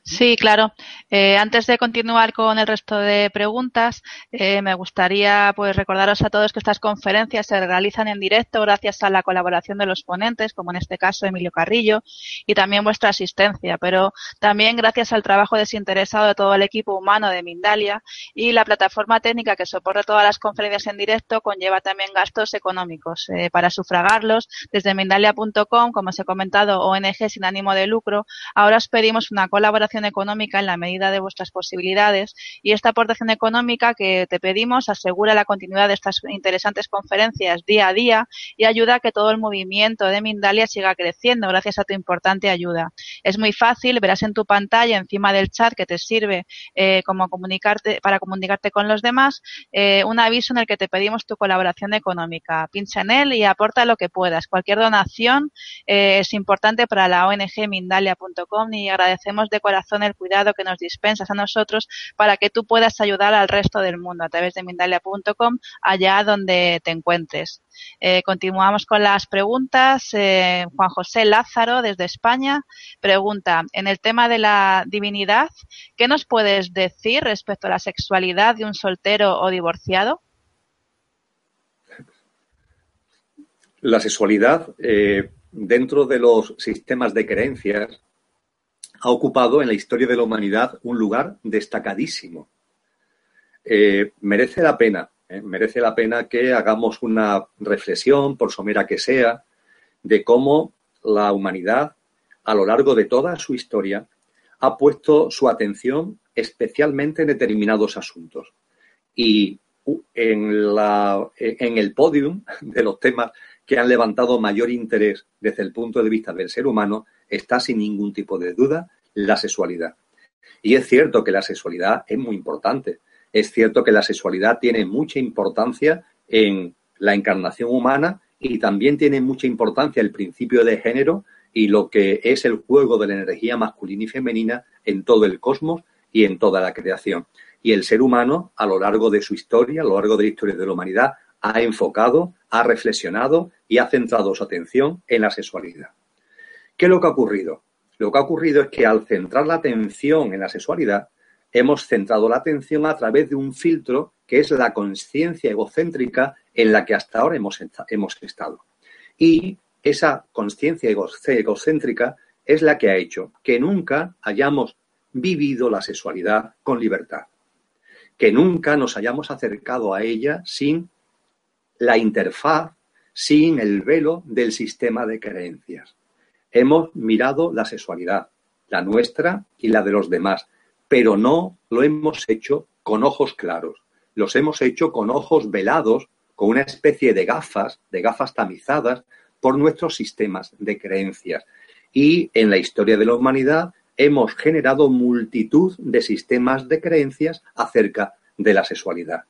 Sí, claro. Eh, antes de continuar con el resto de preguntas, eh, me gustaría pues recordaros a todos que estas conferencias se realizan en directo gracias a la colaboración de los ponentes, como en este caso Emilio Carrillo, y también vuestra asistencia, pero también gracias al trabajo desinteresado de todo el equipo humano de Mindalia y la plataforma técnica que soporta todas las conferencias en directo conlleva también gastos económicos. Eh, para sufragarlos, desde Mindalia.com, como os he comentado, ONG sin ánimo de lucro, ahora os pedimos una colaboración económica en la medida de vuestras posibilidades y esta aportación económica que te pedimos asegura la continuidad de estas interesantes conferencias día a día y ayuda a que todo el movimiento de Mindalia siga creciendo gracias a tu importante ayuda. Es muy fácil, verás en tu pantalla encima del chat que te sirve eh, como comunicarte, para comunicarte con los demás eh, un aviso en el que te pedimos tu colaboración económica. Pincha en él y aporta lo que puedas. Cualquier donación eh, es importante para la ONG Mindalia.com y agradecemos de corazón el cuidado que nos dispensas a nosotros para que tú puedas ayudar al resto del mundo a través de Mindalia.com allá donde te encuentres. Eh, continuamos con las preguntas. Eh, Juan José Lázaro, desde España, pregunta, en el tema de la divinidad, ¿qué nos puedes decir respecto a la sexualidad de un soltero o divorciado? La sexualidad, eh, dentro de los sistemas de creencias, ha ocupado en la historia de la humanidad un lugar destacadísimo. Eh, merece la pena, eh, merece la pena que hagamos una reflexión, por somera que sea, de cómo la humanidad, a lo largo de toda su historia, ha puesto su atención especialmente en determinados asuntos. Y en, la, en el podium de los temas que han levantado mayor interés desde el punto de vista del ser humano está sin ningún tipo de duda la sexualidad. Y es cierto que la sexualidad es muy importante. Es cierto que la sexualidad tiene mucha importancia en la encarnación humana y también tiene mucha importancia el principio de género y lo que es el juego de la energía masculina y femenina en todo el cosmos y en toda la creación. Y el ser humano, a lo largo de su historia, a lo largo de la historia de la humanidad, ha enfocado, ha reflexionado y ha centrado su atención en la sexualidad. ¿Qué es lo que ha ocurrido? Lo que ha ocurrido es que al centrar la atención en la sexualidad, hemos centrado la atención a través de un filtro que es la conciencia egocéntrica en la que hasta ahora hemos, estado. Y esa conciencia egocéntrica es la que ha hecho que nunca hayamos vivido la sexualidad con libertad, que nunca nos hayamos acercado a ella sin la interfaz, sin el velo del sistema de creencias. Hemos mirado la sexualidad, la nuestra y la de los demás, pero no lo hemos hecho con ojos claros. Los hemos hecho con ojos velados, con una especie de gafas, de gafas tamizadas por nuestros sistemas de creencias. Y en la historia de la humanidad hemos generado multitud de sistemas de creencias acerca de la sexualidad.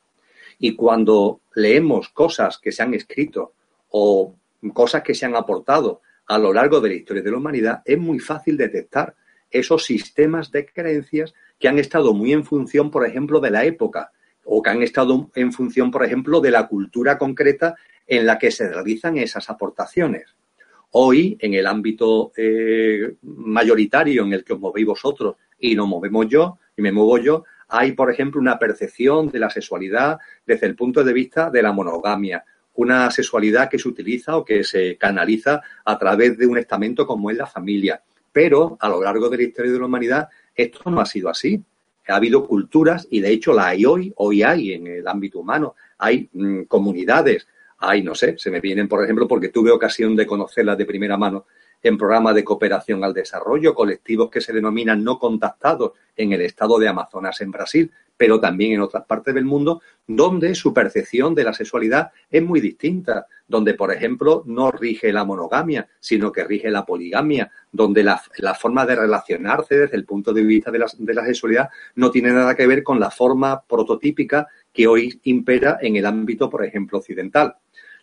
Y cuando leemos cosas que se han escrito o cosas que se han aportado a lo largo de la historia de la humanidad, es muy fácil detectar esos sistemas de creencias que han estado muy en función, por ejemplo, de la época o que han estado en función, por ejemplo, de la cultura concreta en la que se realizan esas aportaciones. Hoy, en el ámbito eh, mayoritario en el que os movéis vosotros y nos movemos yo, y me muevo yo, hay, por ejemplo, una percepción de la sexualidad desde el punto de vista de la monogamia, una sexualidad que se utiliza o que se canaliza a través de un estamento como es la familia. Pero a lo largo de la historia de la humanidad esto no ha sido así. Ha habido culturas y de hecho la hay hoy, hoy hay en el ámbito humano, hay mm, comunidades, hay, no sé, se me vienen, por ejemplo, porque tuve ocasión de conocerlas de primera mano en programas de cooperación al desarrollo, colectivos que se denominan no contactados en el estado de Amazonas en Brasil, pero también en otras partes del mundo, donde su percepción de la sexualidad es muy distinta, donde, por ejemplo, no rige la monogamia, sino que rige la poligamia, donde la, forma de relacionarse desde el punto de vista de la, de la sexualidad no tiene nada que ver con la forma prototípica que hoy impera en el ámbito, por ejemplo, occidental.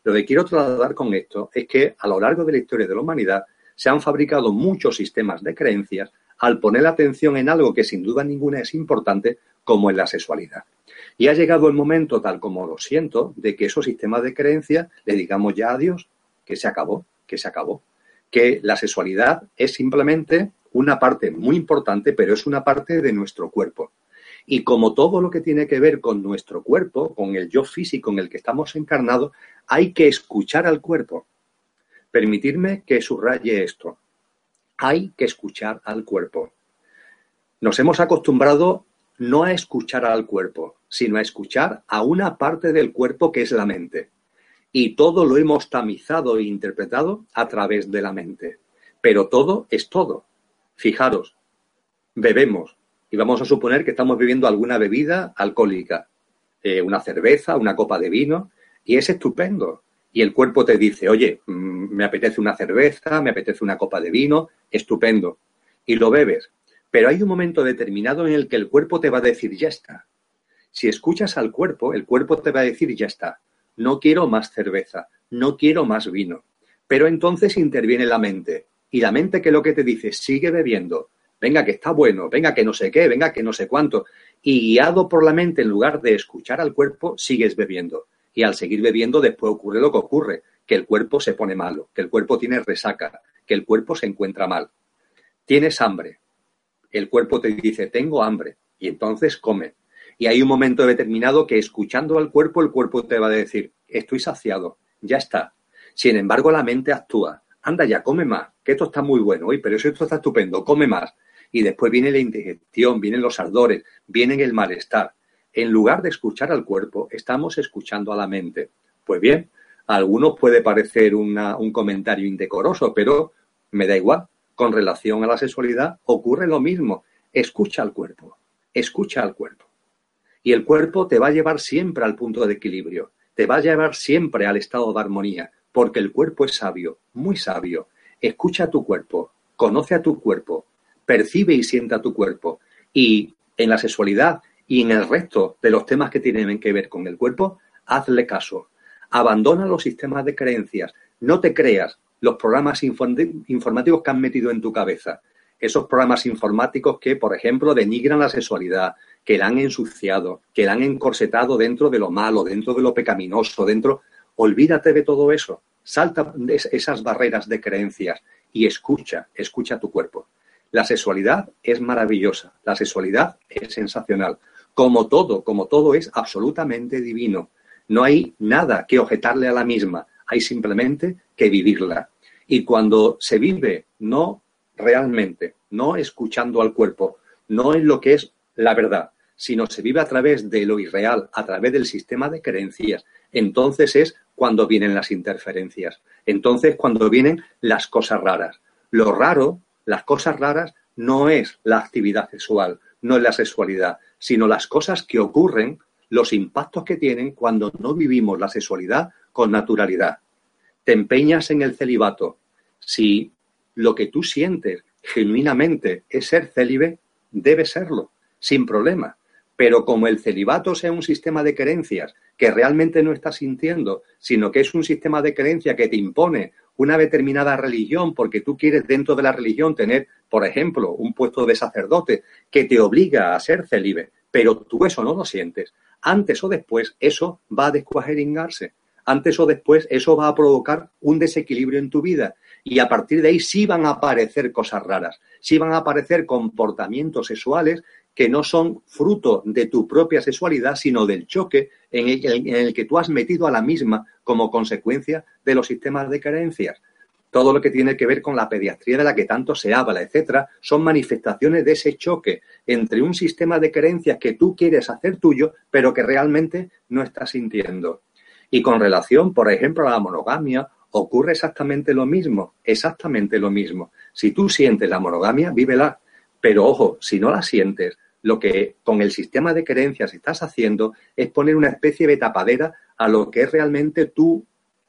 Lo que quiero trasladar con esto es que a lo largo de la historia de la humanidad se han fabricado muchos sistemas de creencias al poner la atención en algo que sin duda ninguna es importante, como en la sexualidad. Y ha llegado el momento, tal como lo siento, de que esos sistemas de creencias le digamos ya a Dios que se acabó, que se acabó. Que la sexualidad es simplemente una parte muy importante, pero es una parte de nuestro cuerpo. Y como todo lo que tiene que ver con nuestro cuerpo, con el yo físico en el que estamos encarnados, hay que escuchar al cuerpo. Permitirme que subraye esto. Hay que escuchar al cuerpo. Nos hemos acostumbrado no a escuchar al cuerpo, sino a escuchar a una parte del cuerpo que es la mente. Y todo lo hemos tamizado e interpretado a través de la mente. Pero todo es todo. Fijaros, bebemos y vamos a suponer que estamos bebiendo alguna bebida alcohólica, eh, una cerveza, una copa de vino, y es estupendo. Y el cuerpo te dice, oye, mm, me apetece una cerveza, me apetece una copa de vino, estupendo. Y lo bebes. Pero hay un momento determinado en el que el cuerpo te va a decir, ya está. Si escuchas al cuerpo, el cuerpo te va a decir, ya está. No quiero más cerveza, no quiero más vino. Pero entonces interviene la mente. Y la mente que lo que te dice, sigue bebiendo. Venga, que está bueno, venga, que no sé qué, venga, que no sé cuánto. Y guiado por la mente, en lugar de escuchar al cuerpo, sigues bebiendo. Y al seguir bebiendo, después ocurre lo que ocurre, que el cuerpo se pone malo, que el cuerpo tiene resaca, que el cuerpo se encuentra mal. Tienes hambre, el cuerpo te dice, tengo hambre, y entonces come. Y hay un momento determinado que escuchando al cuerpo, el cuerpo te va a decir, estoy saciado, ya está. Sin embargo, la mente actúa, anda ya, come más, que esto está muy bueno, hoy, pero eso esto está estupendo, come más. Y después viene la indigestión, vienen los ardores, viene el malestar. En lugar de escuchar al cuerpo, estamos escuchando a la mente. Pues bien, a algunos puede parecer un comentario indecoroso, pero me da igual con relación a la sexualidad ocurre lo mismo. Escucha al cuerpo, escucha al cuerpo. Y el cuerpo te va a llevar siempre al punto de equilibrio, te va a llevar siempre al estado de armonía, porque el cuerpo es sabio, muy sabio. Escucha a tu cuerpo, conoce a tu cuerpo, percibe y sienta tu cuerpo. Y en la sexualidad y en el resto de los temas que tienen que ver con el cuerpo, hazle caso. Abandona los sistemas de creencias. No te creas los programas informáticos que han metido en tu cabeza. Esos programas informáticos que, por ejemplo, denigran la sexualidad, que la han ensuciado, que la han encorsetado dentro de lo malo, dentro de lo pecaminoso, dentro... Olvídate de todo eso. Salta esas barreras de creencias y escucha, escucha tu cuerpo. La sexualidad es maravillosa, la sexualidad es sensacional. Como todo, como todo es absolutamente divino. No hay nada que objetarle a la misma hay simplemente que vivirla. Y cuando se vive no realmente, no escuchando al cuerpo, no en lo que es la verdad, sino se vive a través de lo irreal, a través del sistema de creencias, entonces es cuando vienen las interferencias, entonces cuando vienen las cosas raras. Lo raro, las cosas raras, no es la actividad sexual, no es la sexualidad, sino las cosas que ocurren, los impactos que tienen cuando no vivimos la sexualidad con naturalidad. Te empeñas en el celibato. Si lo que tú sientes genuinamente es ser célibe, debe serlo, sin problema. Pero como el celibato sea un sistema de creencias que realmente no estás sintiendo, sino que es un sistema de creencia que te impone una determinada religión porque tú quieres dentro de la religión tener, por ejemplo, un puesto de sacerdote que te obliga a ser célibe, pero tú eso no lo sientes, antes o después eso va a descuajeringarse antes o después eso va a provocar un desequilibrio en tu vida. Y a partir de ahí sí van a aparecer cosas raras, sí van a aparecer comportamientos sexuales que no son fruto de tu propia sexualidad, sino del choque en el, que tú has metido a la misma como consecuencia de los sistemas de creencias. Todo lo que tiene que ver con la pediatría de la que tanto se habla, etcétera, son manifestaciones de ese choque entre un sistema de creencias que tú quieres hacer tuyo, pero que realmente no estás sintiendo. Y con relación, por ejemplo, a la monogamia, ocurre exactamente lo mismo, exactamente lo mismo. Si tú sientes la monogamia, vívela. Pero ojo, si no la sientes, lo que con el sistema de creencias estás haciendo es poner una especie de tapadera a lo que es realmente tú,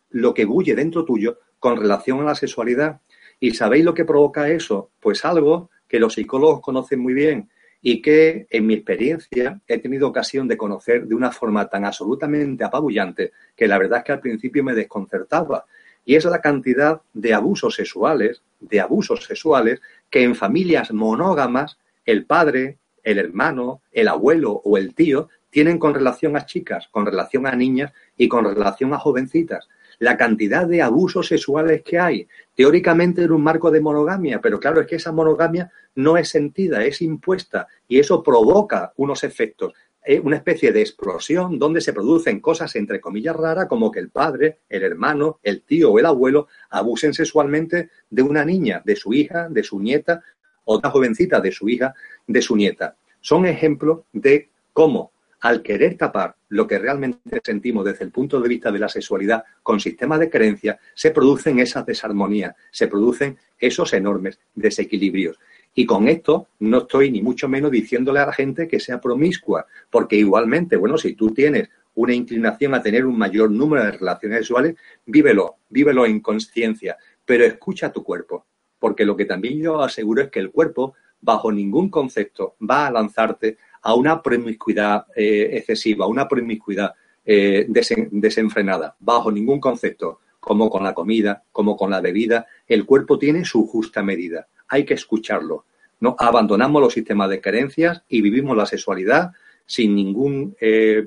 lo que bulle dentro tuyo con relación a la sexualidad. ¿Y sabéis lo que provoca eso? Pues algo que los psicólogos conocen muy bien y que en mi experiencia he tenido ocasión de conocer de una forma tan absolutamente apabullante que la verdad es que al principio me desconcertaba. Y es la cantidad de abusos sexuales, de abusos sexuales que en familias monógamas el padre, el hermano, el abuelo o el tío tienen con relación a chicas, con relación a niñas y con relación a jovencitas. La cantidad de abusos sexuales que hay, teóricamente en un marco de monogamia, pero claro, es que esa monogamia no es sentida, es impuesta y eso provoca unos efectos, eh, una especie de explosión donde se producen cosas entre comillas raras como que el padre, el hermano, el tío o el abuelo abusen sexualmente de una niña, de su hija, de su nieta, otra jovencita de su hija, de su nieta. Son ejemplos de cómo al querer tapar lo que realmente sentimos desde el punto de vista de la sexualidad con sistemas de creencia, se producen esas desarmonías, se producen esos enormes desequilibrios. Y con esto no estoy ni mucho menos diciéndole a la gente que sea promiscua, porque igualmente, bueno, si tú tienes una inclinación a tener un mayor número de relaciones sexuales, vívelo, vívelo en conciencia, pero escucha tu cuerpo, porque lo que también yo aseguro es que el cuerpo, bajo ningún concepto, va a lanzarte a una promiscuidad eh, excesiva, a una promiscuidad eh, desenfrenada, bajo ningún concepto, como con la comida, como con la bebida, el cuerpo tiene su justa medida. Hay que escucharlo. ¿no? Abandonamos los sistemas de creencias y vivimos la sexualidad sin ningún eh,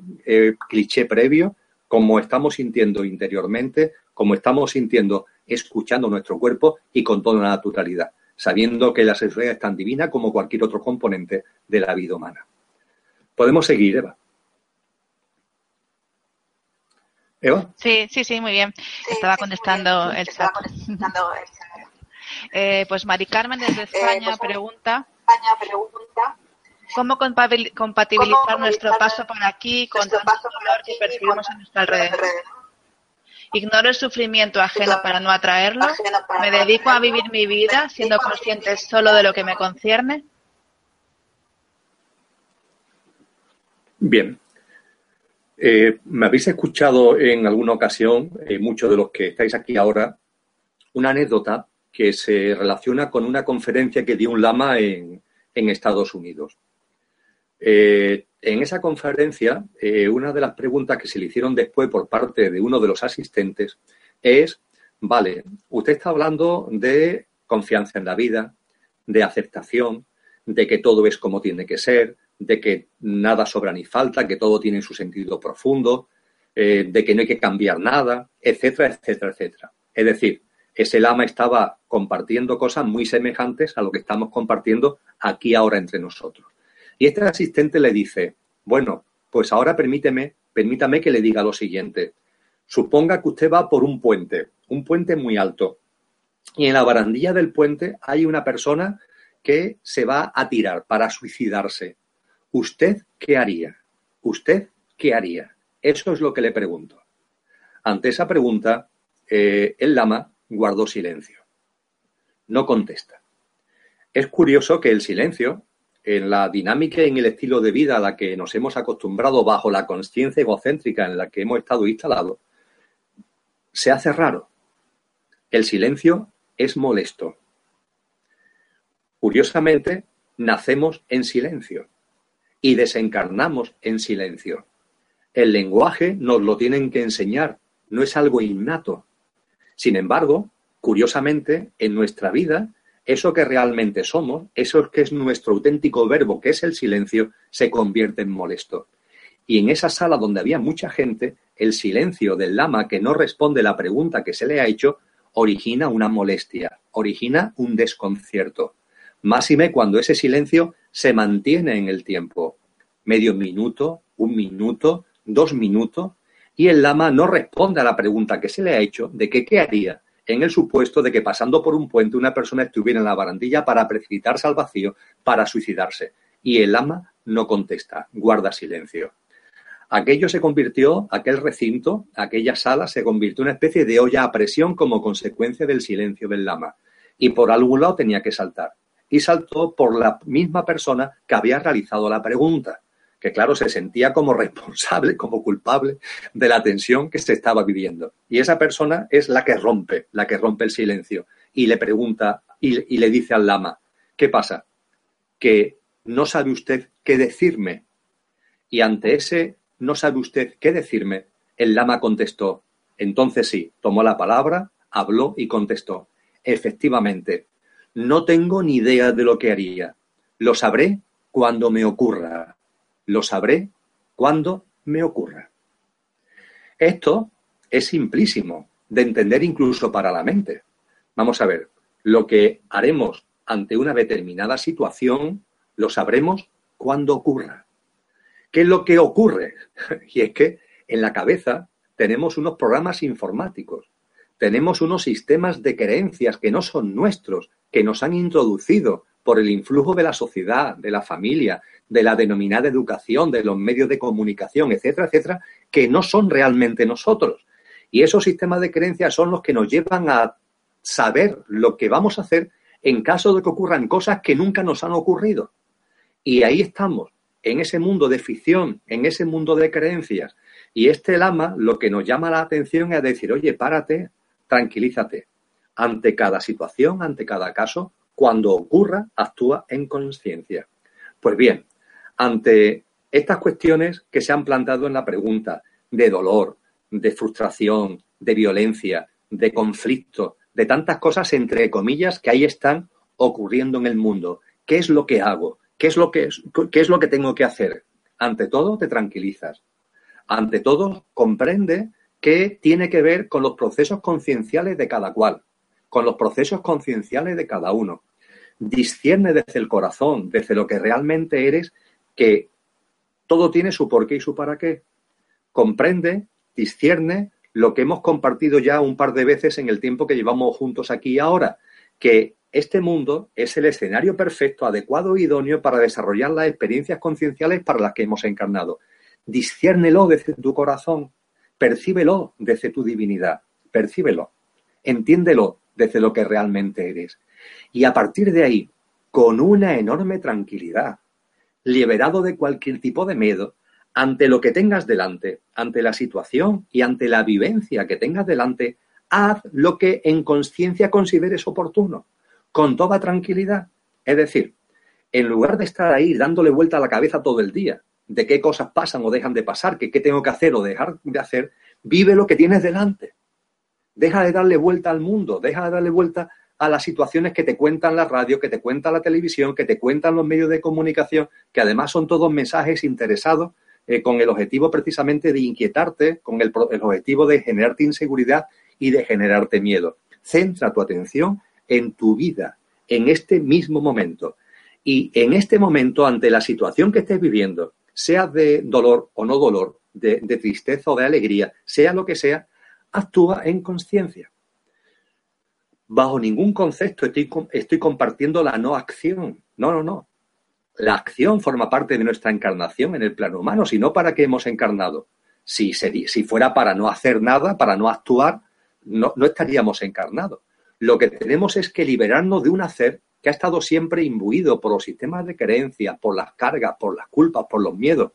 cliché previo, como estamos sintiendo interiormente, como estamos sintiendo escuchando nuestro cuerpo y con toda la naturalidad, sabiendo que la sexualidad es tan divina como cualquier otro componente de la vida humana. Podemos seguir, Eva. ¿Eva? Sí, sí, sí, muy bien. Estaba contestando el chat. Eh, pues Mari Carmen desde eh, España pues, pregunta, ¿cómo compatibilizar nuestro paso por aquí con tanto dolor que percibimos a nuestro alrededor? Ignoro el sufrimiento ajeno para no atraerlo. Me dedico a vivir mi vida siendo consciente solo de lo que me concierne. Bien. Eh, me habéis escuchado en alguna ocasión, eh, muchos de los que estáis aquí ahora, una anécdota que se relaciona con una conferencia que dio un lama en, Estados Unidos. Eh, en esa conferencia, una de las preguntas que se le hicieron después por parte de uno de los asistentes es, vale, usted está hablando de confianza en la vida, de aceptación, de que todo es como tiene que ser, de que nada sobra ni falta, que todo tiene su sentido profundo, eh, de que no hay que cambiar nada, etcétera, etcétera, etcétera. Es decir, ese lama estaba compartiendo cosas muy semejantes a lo que estamos compartiendo aquí ahora entre nosotros. Y este asistente le dice, bueno, pues ahora permíteme, permítame que le diga lo siguiente. Suponga que usted va por un puente, un puente muy alto, y en la barandilla del puente hay una persona que se va a tirar para suicidarse. ¿Usted qué haría? ¿Usted qué haría? Eso es lo que le pregunto. Ante esa pregunta, eh, el lama guardó silencio. No contesta. Es curioso que el silencio, en la dinámica y en el estilo de vida a la que nos hemos acostumbrado bajo la conciencia egocéntrica en la que hemos estado instalados, se hace raro. El silencio es molesto. Curiosamente, nacemos en silencio y desencarnamos en silencio. El lenguaje nos lo tienen que enseñar, no es algo innato. Sin embargo, curiosamente, en nuestra vida, eso que realmente somos, eso que es nuestro auténtico verbo, que es el silencio, se convierte en molesto. Y en esa sala donde había mucha gente, el silencio del lama que no responde la pregunta que se le ha hecho origina una molestia, origina un desconcierto. Máxime cuando ese silencio se mantiene en el tiempo. Medio minuto, un minuto, dos minutos, y el lama no responde a la pregunta que se le ha hecho de qué haría en el supuesto de que pasando por un puente una persona estuviera en la barandilla para precipitarse al vacío, para suicidarse. Y el lama no contesta, guarda silencio. Aquello se convirtió, aquel recinto, aquella sala se convirtió en una especie de olla a presión como consecuencia del silencio del lama. Y por algún lado tenía que saltar y saltó por la misma persona que había realizado la pregunta, que claro, se sentía como responsable, como culpable de la tensión que se estaba viviendo. Y esa persona es la que rompe, la que rompe el silencio y le pregunta y, le dice al lama, ¿qué pasa? Que no sabe usted qué decirme. Y ante ese no sabe usted qué decirme, el lama contestó. Entonces sí, tomó la palabra, habló y contestó. Efectivamente, no tengo ni idea de lo que haría. Lo sabré cuando me ocurra. Lo sabré cuando me ocurra. Esto es simplísimo de entender incluso para la mente. Vamos a ver, lo que haremos ante una determinada situación lo sabremos cuando ocurra. ¿Qué es lo que ocurre? Y es que en la cabeza tenemos unos programas informáticos, tenemos unos sistemas de creencias que no son nuestros, que nos han introducido por el influjo de la sociedad, de la familia, de la denominada educación, de los medios de comunicación, etcétera, etcétera, que no son realmente nosotros. Y esos sistemas de creencias son los que nos llevan a saber lo que vamos a hacer en caso de que ocurran cosas que nunca nos han ocurrido. Y ahí estamos, en ese mundo de ficción, en ese mundo de creencias. Y este lama lo que nos llama la atención es decir, oye, párate, tranquilízate. Ante cada situación, ante cada caso, cuando ocurra, actúa en conciencia. Pues bien, ante estas cuestiones que se han plantado en la pregunta de dolor, de frustración, de violencia, de conflicto, de tantas cosas entre comillas que ahí están ocurriendo en el mundo. ¿Qué es lo que hago? ¿Qué es lo que, es lo que tengo que hacer? Ante todo, te tranquilizas. Ante todo, comprende que tiene que ver con los procesos concienciales de cada cual, con los procesos concienciales de cada uno. Discierne desde el corazón, desde lo que realmente eres, que todo tiene su porqué y su para qué. Comprende, discierne lo que hemos compartido ya un par de veces en el tiempo que llevamos juntos aquí y ahora, que este mundo es el escenario perfecto, adecuado e idóneo para desarrollar las experiencias concienciales para las que hemos encarnado. Disciérnelo desde tu corazón, percíbelo desde tu divinidad, percíbelo, entiéndelo desde lo que realmente eres. Y a partir de ahí, con una enorme tranquilidad, liberado de cualquier tipo de miedo, ante lo que tengas delante, ante la situación y ante la vivencia que tengas delante, haz lo que en conciencia consideres oportuno, con toda tranquilidad. Es decir, en lugar de estar ahí dándole vuelta a la cabeza todo el día, de qué cosas pasan o dejan de pasar, que qué tengo que hacer o dejar de hacer, vive lo que tienes delante. Deja de darle vuelta al mundo, deja de darle vuelta a las situaciones que te cuentan la radio, que te cuentan la televisión, que te cuentan los medios de comunicación, que además son todos mensajes interesados eh, con el objetivo precisamente de inquietarte, con el, el objetivo de generarte inseguridad y de generarte miedo. Centra tu atención en tu vida, en este mismo momento. Y en este momento, ante la situación que estés viviendo, sea de dolor o no dolor, de, tristeza o de alegría, sea lo que sea, actúa en conciencia. Bajo ningún concepto estoy, estoy compartiendo la no acción. No, no, no. La acción forma parte de nuestra encarnación en el plano humano, si no, ¿para qué hemos encarnado? Si, si fuera para no hacer nada, para no actuar, no, no estaríamos encarnados. Lo que tenemos es que liberarnos de un hacer que ha estado siempre imbuido por los sistemas de creencias, por las cargas, por las culpas, por los miedos.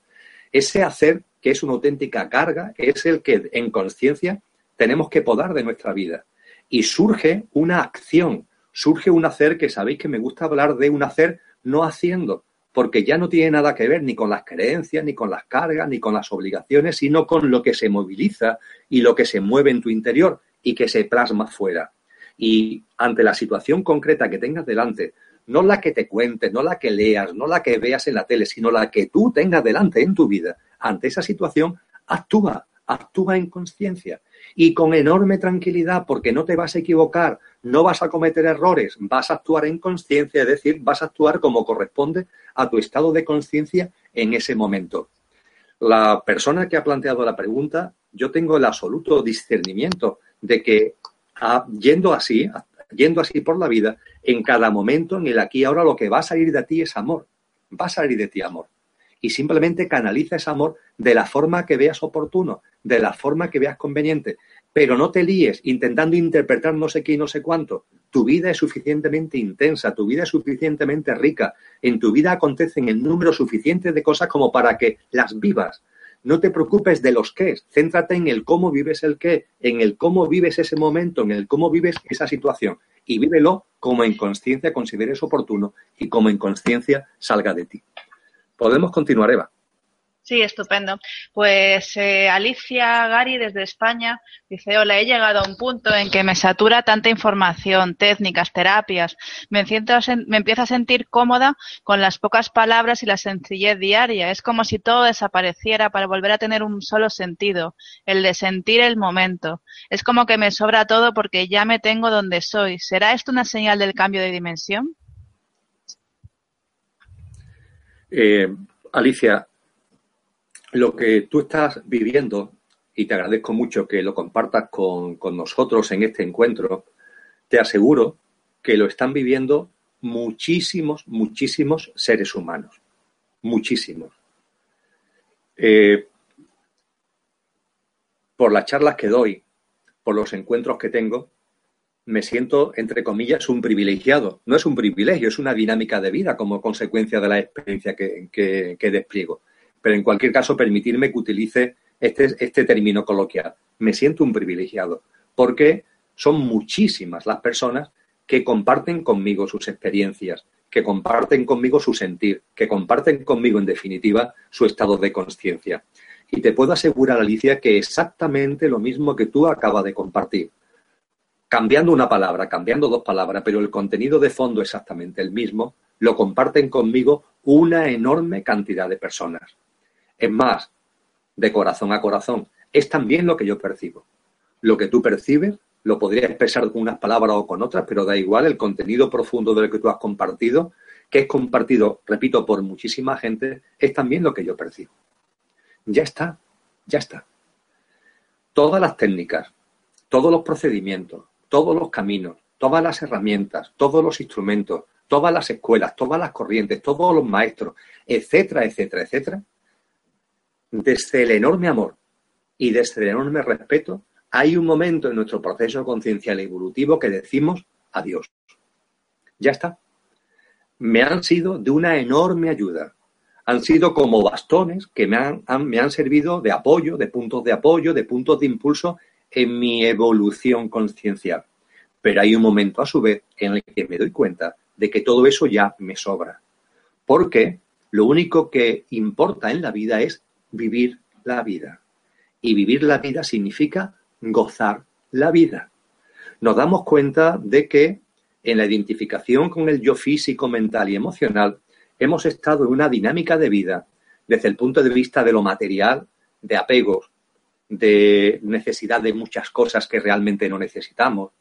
Ese hacer, que es una auténtica carga, es el que en conciencia tenemos que podar de nuestra vida. Y surge una acción, surge un hacer que sabéis que me gusta hablar de un hacer no haciendo, porque ya no tiene nada que ver ni con las creencias, ni con las cargas, ni con las obligaciones, sino con lo que se moviliza y lo que se mueve en tu interior y que se plasma fuera. Y ante la situación concreta que tengas delante, no la que te cuentes, no la que leas, no la que veas en la tele, sino la que tú tengas delante en tu vida, ante esa situación, actúa, actúa en conciencia y con enorme tranquilidad porque no te vas a equivocar, no vas a cometer errores, vas a actuar en conciencia, es decir, vas a actuar como corresponde a tu estado de conciencia en ese momento. La persona que ha planteado la pregunta, yo tengo el absoluto discernimiento de que yendo así, yendo así por la vida, en cada momento, en el aquí y ahora, lo que va a salir de ti es amor. Va a salir de ti amor y simplemente canaliza ese amor de la forma que veas oportuno, de la forma que veas conveniente. Pero no te líes intentando interpretar no sé qué y no sé cuánto. Tu vida es suficientemente intensa, tu vida es suficientemente rica. En tu vida acontecen el número suficiente de cosas como para que las vivas. No te preocupes de los qué, céntrate en el cómo vives el qué, en el cómo vives ese momento, en el cómo vives esa situación. y vívelo como en conciencia consideres oportuno y como en conciencia salga de ti. Podemos continuar, Eva. Sí, estupendo. Pues eh, Alicia Gari desde España dice, hola, he llegado a un punto en que me satura tanta información, técnicas, terapias. Me, siento, me empiezo a sentir cómoda con las pocas palabras y la sencillez diaria. Es como si todo desapareciera para volver a tener un solo sentido, el de sentir el momento. Es como que me sobra todo porque ya me tengo donde soy. ¿Será esto una señal del cambio de dimensión? Eh, Alicia, lo que tú estás viviendo, y te agradezco mucho que lo compartas con, nosotros en este encuentro, te aseguro que lo están viviendo muchísimos, muchísimos seres humanos. Muchísimos. Eh, por las charlas que doy, por los encuentros que tengo, me siento, entre comillas, un privilegiado. No es un privilegio, es una dinámica de vida como consecuencia de la experiencia que despliego pero en cualquier caso permitirme que utilice este, este término coloquial. Me siento un privilegiado porque son muchísimas las personas que comparten conmigo sus experiencias, que comparten conmigo su sentir, que comparten conmigo, en definitiva, su estado de conciencia. Y te puedo asegurar, Alicia, que exactamente lo mismo que tú acabas de compartir. Cambiando una palabra, cambiando dos palabras, pero el contenido de fondo exactamente el mismo, lo comparten conmigo una enorme cantidad de personas. Es más, de corazón a corazón, es también lo que yo percibo. Lo que tú percibes lo podría expresar con unas palabras o con otras, pero da igual el contenido profundo de lo que tú has compartido, que es compartido, repito, por muchísima gente, es también lo que yo percibo. Ya está, ya está. Todas las técnicas, todos los procedimientos, todos los caminos, todas las herramientas, todos los instrumentos, todas las escuelas, todas las corrientes, todos los maestros, etcétera, etcétera, etcétera, desde el enorme amor y desde el enorme respeto, hay un momento en nuestro proceso conciencial evolutivo que decimos adiós. Ya está. Me han sido de una enorme ayuda. Han sido como bastones que me han, me han servido de apoyo, de puntos de apoyo, de puntos de impulso en mi evolución conciencial. Pero hay un momento a su vez en el que me doy cuenta de que todo eso ya me sobra. Porque lo único que importa en la vida es vivir la vida. Y vivir la vida significa gozar la vida. Nos damos cuenta de que en la identificación con el yo físico, mental y emocional, hemos estado en una dinámica de vida desde el punto de vista de lo material, de apegos, de necesidad de muchas cosas que realmente no necesitamos,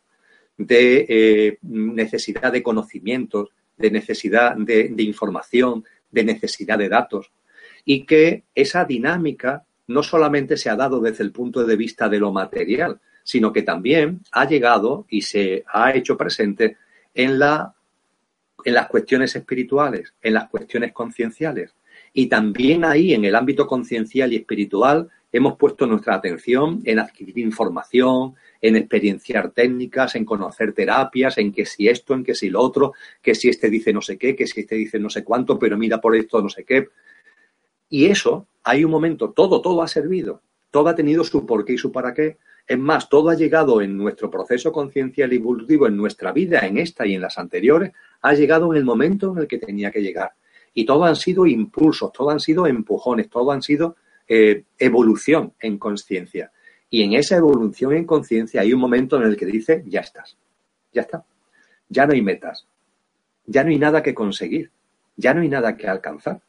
de eh, necesidad de conocimientos, de necesidad de información, de necesidad de datos y que esa dinámica no solamente se ha dado desde el punto de vista de lo material, sino que también ha llegado y se ha hecho presente en, la, en las cuestiones espirituales, en las cuestiones concienciales. Y también ahí, en el ámbito conciencial y espiritual, hemos puesto nuestra atención en adquirir información, en experienciar técnicas, en conocer terapias, en que si esto, en que si lo otro, que si este dice no sé qué, que si este dice no sé cuánto, pero mira por esto no sé qué. Y eso, hay un momento, todo, todo ha servido, todo ha tenido su porqué y su para qué. Es más, todo ha llegado en nuestro proceso conciencial y evolutivo, en nuestra vida, en esta y en las anteriores, ha llegado en el momento en el que tenía que llegar. Y todo han sido impulsos, todo han sido empujones, todo han sido eh, evolución en conciencia. Y en esa evolución en conciencia hay un momento en el que dice, ya estás, ya está. Ya no hay metas, ya no hay nada que conseguir, ya no hay nada que alcanzar.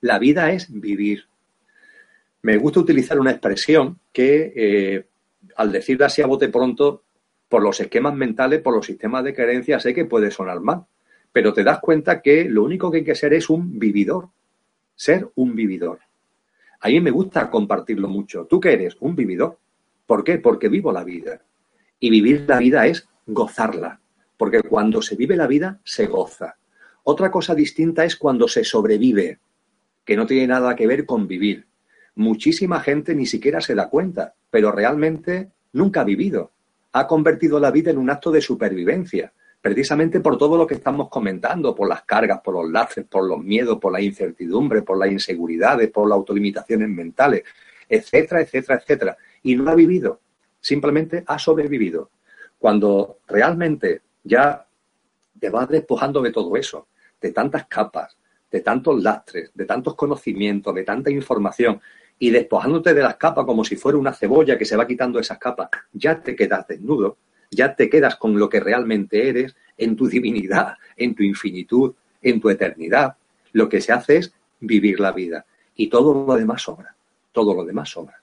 La vida es vivir. Me gusta utilizar una expresión que, eh, al decirla así a bote pronto, por los esquemas mentales, por los sistemas de creencias, sé que puede sonar mal, pero te das cuenta que lo único que hay que ser es un vividor, ser un vividor. A mí me gusta compartirlo mucho. ¿Tú qué eres? Un vividor. ¿Por qué? Porque vivo la vida. Y vivir la vida es gozarla, porque cuando se vive la vida, se goza. Otra cosa distinta es cuando se sobrevive que no tiene nada que ver con vivir. Muchísima gente ni siquiera se da cuenta, pero realmente nunca ha vivido. Ha convertido la vida en un acto de supervivencia, precisamente por todo lo que estamos comentando, por las cargas, por los laces, por los miedos, por la incertidumbre, por las inseguridades, por las autolimitaciones mentales, etcétera, etcétera, etcétera. Y no ha vivido, simplemente ha sobrevivido. Cuando realmente ya te vas despojando de todo eso, de tantas capas, de tantos lastres, de tantos conocimientos, de tanta información, y despojándote de las capas como si fuera una cebolla que se va quitando esas capas, ya te quedas desnudo, ya te quedas con lo que realmente eres, en tu divinidad, en tu infinitud, en tu eternidad. Lo que se hace es vivir la vida. Y todo lo demás sobra. Todo lo demás sobra.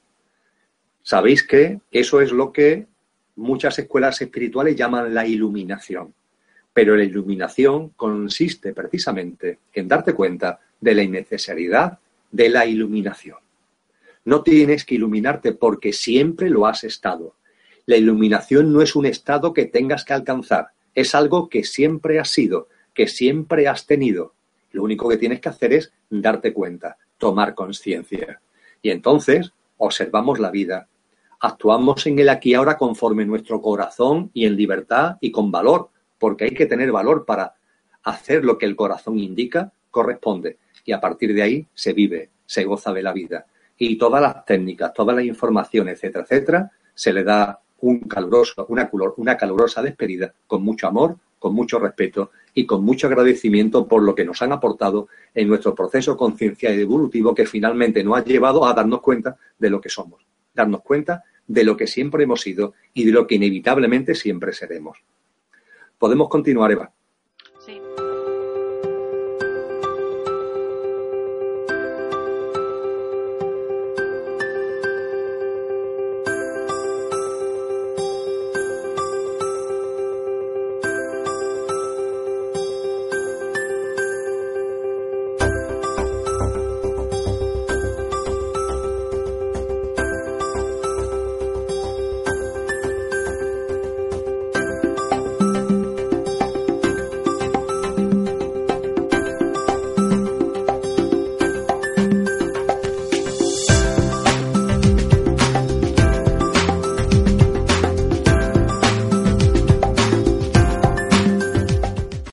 Sabéis que eso es lo que muchas escuelas espirituales llaman la iluminación. Pero la iluminación consiste precisamente en darte cuenta de la innecesariedad de la iluminación. No tienes que iluminarte porque siempre lo has estado. La iluminación no es un estado que tengas que alcanzar, es algo que siempre has sido, que siempre has tenido. Lo único que tienes que hacer es darte cuenta, tomar conciencia. Y entonces observamos la vida, actuamos en el aquí y ahora conforme nuestro corazón y en libertad y con valor, porque hay que tener valor para hacer lo que el corazón indica, corresponde. Y a partir de ahí se vive, se goza de la vida. Y todas las técnicas, toda la información, etcétera, etcétera, se le da un caluroso, una, una calurosa despedida con mucho amor, con mucho respeto y con mucho agradecimiento por lo que nos han aportado en nuestro proceso conciencia y evolutivo que finalmente nos ha llevado a darnos cuenta de lo que somos, darnos cuenta de lo que siempre hemos sido y de lo que inevitablemente siempre seremos. Podemos continuar, Eva.